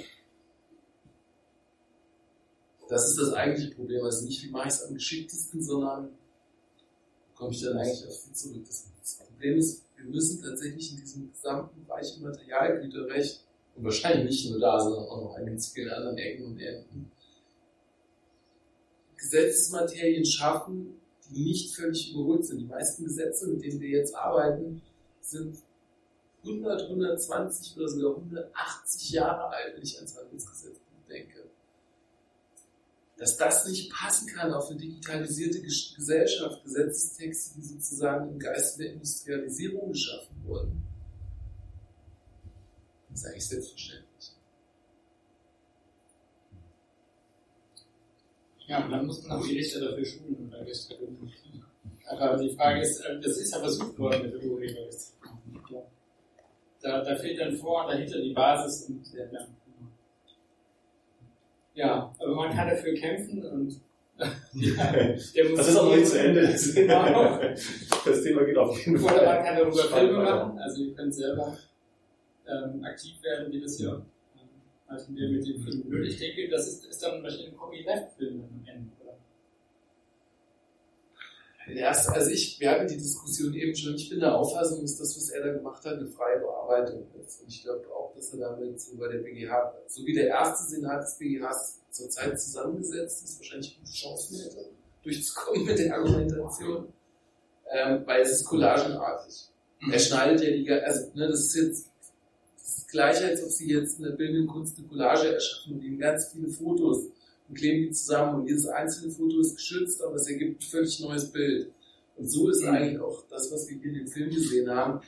Das ist das eigentliche Problem. Also nicht, wie mache ich es am geschicktesten, sondern komme ich dann eigentlich auf viel zurück. Das, das Problem ist, wir müssen tatsächlich in diesem gesamten Bereich Materialgüterrecht und wahrscheinlich nicht nur da, sondern auch noch an ganz vielen anderen Ecken und Enden Gesetzesmaterien schaffen, die nicht völlig überholt sind. Die meisten Gesetze, mit denen wir jetzt arbeiten, sind 100, 120 oder sogar 180 Jahre alt, wenn ich ans Handelsgesetzbuch denke. Dass das nicht passen kann auf eine digitalisierte Ges- Gesellschaft, Gesetzestexte, die sozusagen im Geiste der Industrialisierung geschaffen wurden. Das ist eigentlich selbstverständlich.
Ja, und dann muss man auch die Richter dafür schulen oder Richterinnen. Aber die Frage ist, äh, das ist ja versucht worden mit dem Urheberrecht. Da, da fehlt dann vor und dahinter die Basis und ja, ja. ja, aber man kann dafür kämpfen und ja, der muss
Das ist auch noch nicht zu Ende. Das,
Genau.
das Thema geht auf jeden Fall.
Oder man kann darüber
Spannend
Filme machen, also ihr könnt selber ähm, aktiv werden, wie das hier ähm, hatten wir mit dem Film. Ich denke, das ist, ist dann wahrscheinlich ein Copyleft-Film am Ende?
Ja, also ich, wir hatten die Diskussion eben schon, ich bin der Auffassung, dass das, was er da gemacht hat, eine freie Bearbeitung ist. Und ich glaube auch, dass er damit so bei der BGH, so wie der erste Senat des BGHs zurzeit zusammengesetzt ist, wahrscheinlich gute Chancen hätte, durchzukommen mit der Argumentation, ähm, weil es ist collagenartig. Er schneidet ja die, also ne, das ist jetzt das gleiche, als ob sie jetzt in der bildenden Kunst eine Collage erschaffen und nehmen ganz viele Fotos und kleben die zusammen und jedes einzelne Foto ist geschützt, aber es ergibt ein völlig neues Bild. Und so ist eigentlich auch das, was wir hier in dem Film gesehen haben.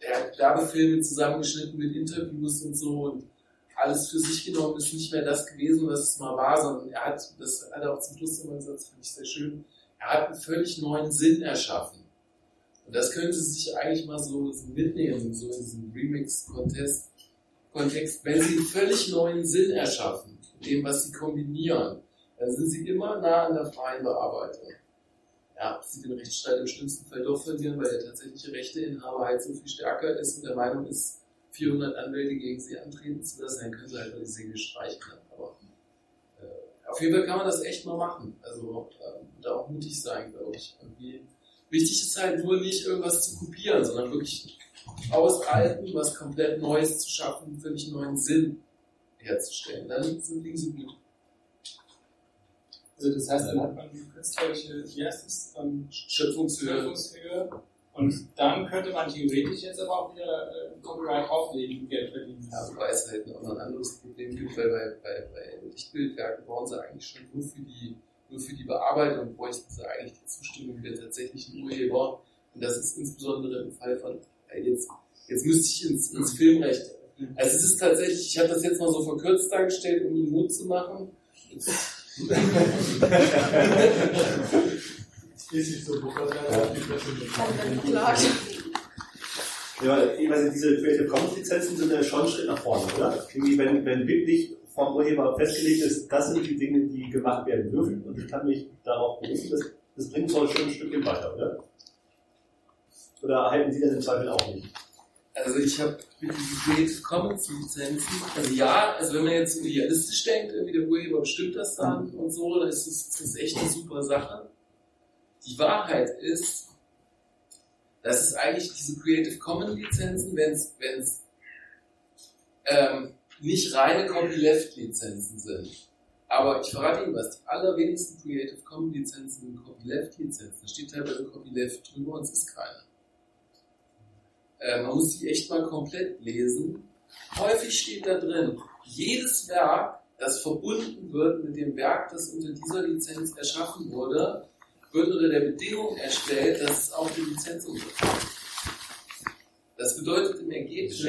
Er hat Werbefilme zusammengeschnitten mit Interviews und so und alles für sich genommen ist nicht mehr das gewesen, was es mal war, sondern er hat, das hat er auch zum Schluss immer gesagt, das fand ich sehr schön, er hat einen völlig neuen Sinn erschaffen. Und das könnte sich eigentlich mal so, so mitnehmen, so in diesem Remix-Contest, Kontext, wenn sie einen völlig neuen Sinn erschaffen, dem, was sie kombinieren, dann sind sie immer nah an der freien Bearbeitung. Ja, ob sie den Rechtsstreit im schlimmsten Fall doch verlieren, weil der tatsächliche Rechteinhaber halt so viel stärker ist und der Meinung ist, 400 Anwälte gegen sie antreten zu lassen, dann können sie halt mal die Segel streichen. Aber äh, auf jeden Fall kann man das echt mal machen. Also ähm, da auch mutig sein, glaube ich. Irgendwie wichtig ist halt nur nicht irgendwas zu kopieren, sondern wirklich aus Alten was komplett Neues zu schaffen, einen völlig neuen Sinn herzustellen. Dann Dinge so gut.
Also das heißt, dann hat man die künstlerische, wie heißt es, ähm,
Schöpfungshöhe.
Und dann könnte man theoretisch jetzt aber auch wieder äh, Copyright auflegen Geld verdienen.
Ja, wobei es halt auch noch ein anderes Problem gibt, weil bei, bei, bei Lichtbildwerken brauchen sie eigentlich schon nur für die, nur für die Bearbeitung bräuchten sie eigentlich die Zustimmung der tatsächlichen Urheber. Und das ist insbesondere im Fall von, äh, jetzt, jetzt müsste ich ins, ins Filmrecht. Also es ist tatsächlich, ich habe das jetzt mal so verkürzt dargestellt, um Ihnen Mut zu machen.
Nicht.
Ja, weiß, diese Creative Commons Lizenzen sind ja schon ein Schritt nach vorne, oder? Irgendwie, wenn, wenn wirklich vom Urheber festgelegt ist, das sind die Dinge, die gemacht werden dürfen und ich kann mich darauf berufen, das, das bringt uns schon ein Stückchen weiter, oder? Oder halten Sie das im Zweifel auch nicht?
Also ich habe Creative Commons Lizenzen, also ja, also wenn man jetzt idealistisch denkt, irgendwie der Urheber bestimmt das dann und so, dann ist das, das ist echt eine super Sache. Die Wahrheit ist, dass es eigentlich diese Creative Commons Lizenzen, wenn es ähm, nicht reine Copyleft Lizenzen sind. Aber ich verrate Ihnen was, die allerwenigsten Creative Commons Lizenzen sind Copyleft Lizenzen. Da steht teilweise Copyleft drüber und es ist keine. Äh, man muss die echt mal komplett lesen. Häufig steht da drin, jedes Werk, das verbunden wird mit dem Werk, das unter dieser Lizenz erschaffen wurde, wird unter der Bedingung erstellt, dass es auch die Lizenz unterstützt. Das bedeutet im Ergebnis,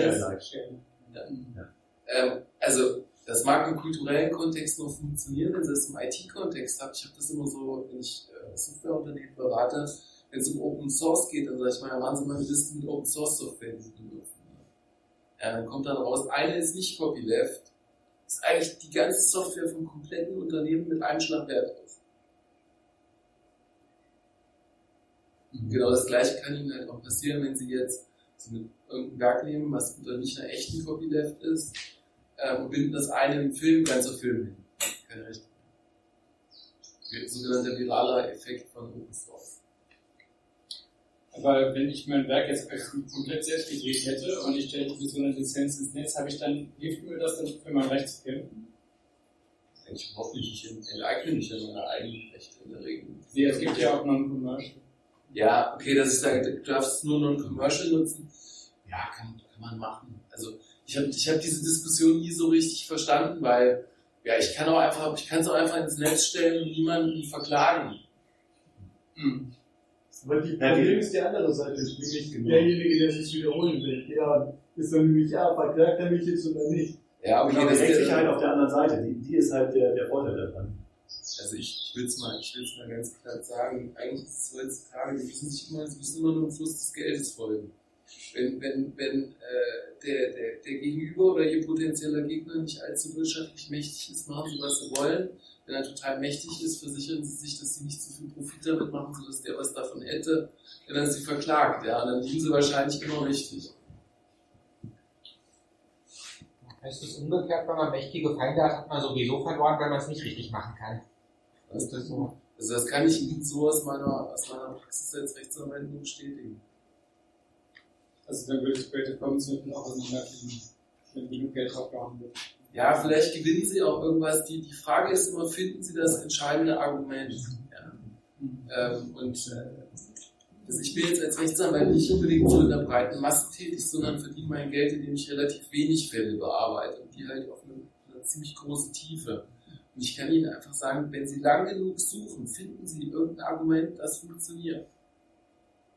ähm, also das mag im kulturellen Kontext noch funktionieren, wenn Sie das im IT-Kontext habt. Ich habe das immer so, wenn ich äh, Softwareunternehmen berate, wenn es um Open Source geht, dann sage ich mal, ja, machen Sie mal eine Liste mit Open Source Software, die Sie benutzen. Ja, dann kommt dann raus, eine ist nicht Copyleft, ist eigentlich die ganze Software vom kompletten Unternehmen mit einem Schlag wert ist. Genau das gleiche kann Ihnen halt auch passieren, wenn Sie jetzt so mit irgendein Werk nehmen, was unter nicht einer echten Copyleft ist, ähm, und binden das eine im Film, ganzer Film hin. Kein Recht. Sogenannter viraler Effekt von Open Source.
Aber wenn ich mein Werk jetzt komplett selbst gedreht hätte und ich stelle für so eine Lizenz ins Netz, habe ich dann, hilft mir das dann für mein Recht zu kämpfen?
Eigentlich überhaupt nicht. Ich enteigne mich ja meine eigenen Rechte in der Regel.
Nee, es gibt ja auch Non-Commercial.
Ja, okay, dass ich sage, du darfst nur Non-Commercial nutzen. Ja, kann, kann man machen. Also ich habe ich hab diese Diskussion nie so richtig verstanden, weil ja, ich kann auch einfach, ich kann es auch einfach ins Netz stellen und niemanden verklagen.
Hm.
Aber die
Ja,
Problem ist die andere Seite, nämlich
Genau.
derjenige, der sich wiederholen will. Ja, ist dann nämlich, ja, verklagt er mich jetzt oder nicht?
Ja,
Genau, die Rechtssicherheit auf der anderen Seite, die, die ist halt der, der Vorteil daran.
Also ich, ich will es mal, ich will's mal ganz klar sagen, eigentlich ist es heutzutage, die müssen sich immer, sie müssen immer nur dem Fluss des Geldes folgen. Wenn, wenn, wenn äh, der, der, der Gegenüber oder ihr potenzieller Gegner nicht allzu wirtschaftlich mächtig ist, machen sie, was sie wollen. Wenn er total mächtig ist, versichern sie sich, dass sie nicht zu viel Profit damit machen, sodass der was davon hätte, wenn er sie verklagt. Ja, dann liegen sie wahrscheinlich immer richtig.
Heißt es umgekehrt, wenn man mächtige Feinde hat, hat man sowieso verloren, weil man es nicht richtig machen kann.
Ist das so? Also das kann ich Ihnen so aus meiner, aus meiner Praxis als Rechtsanwalt nur bestätigen.
Also dann würde Creative Commons zum Beispiel auch auseinanderfliegen, wenn genug Geld draufgehauen wird.
Ja, vielleicht gewinnen Sie auch irgendwas. Die, die Frage ist immer, finden Sie das entscheidende Argument? Ja. Ähm, und äh, also ich bin jetzt als Rechtsanwalt nicht unbedingt so in der breiten Masse tätig, sondern verdiene mein Geld, indem ich relativ wenig Fälle bearbeite und die halt auf eine, eine ziemlich große Tiefe. Und ich kann Ihnen einfach sagen, wenn Sie lang genug suchen, finden Sie irgendein Argument, das funktioniert.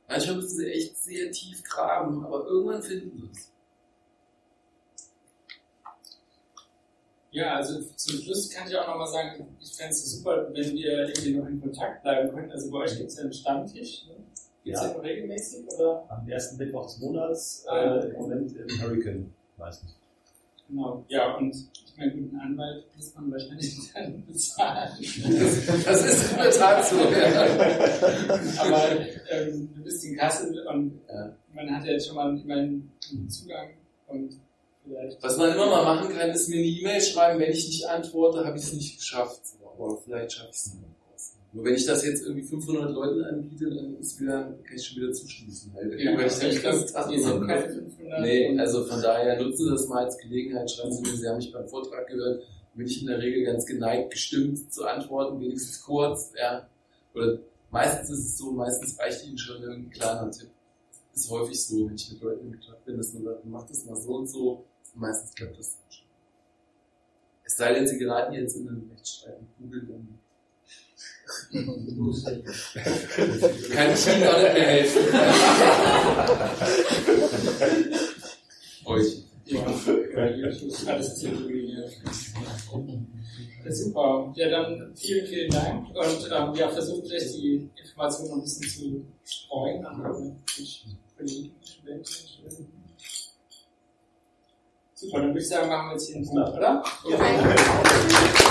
Manchmal müssen Sie echt sehr tief graben, aber irgendwann finden Sie es.
Ja, also zum Schluss kann ich auch nochmal sagen, ich fände es super, wenn wir irgendwie noch in Kontakt bleiben könnten. Also bei euch gibt es ja einen Stammtisch. Ne? Gibt es
Ja.
den regelmäßig? Oder?
Am ersten Mittwoch des Monats,
Ah,
äh, im Moment im Hurricane meistens.
Genau, ja, und ich meine, guten Anwalt muss man wahrscheinlich dann bezahlen.
Das ist in der Tat so. Ja.
Aber ähm, du bist in Kassel und
Ja.
man hat ja jetzt schon mal einen Zugang und vielleicht.
Was man immer mal machen kann, ist mir eine E-Mail schreiben, wenn ich nicht antworte, habe ich es nicht geschafft. So, Aber vielleicht schaffe ich es auch. Nur wenn ich das jetzt irgendwie 500 Leuten anbiete, dann ist wieder, kann ich schon wieder zuschließen. Weil,
Ja,
weil ich dann
ich
fast
ihr sind
achten
keine
kann.
500.
Nee, also von daher nutzen Sie das mal als Gelegenheit, schreiben Sie mir, Sie haben mich beim Vortrag gehört, bin ich in der Regel ganz geneigt, gestimmt zu antworten, wenigstens kurz, ja. Oder meistens ist es so, meistens reicht Ihnen schon irgendein kleiner Tipp. Ist häufig so, wenn ich mit Leuten in Kontakt bin, dass man sagt, mach das mal so und so, meistens klappt das schon. Es sei denn, Sie geraten jetzt in einen Rechtsstreit mit Google, dann kann ich Ihnen auch nicht mehr helfen. Euch.
Ja, alles super. Ja, dann vielen, vielen Dank. Und ähm, ja, versucht vielleicht die Informationen noch ein bisschen zu streuen an alle Kollegen. Super, dann würde ich sagen, machen wir jetzt hier einen Punkt, oder?
Ja.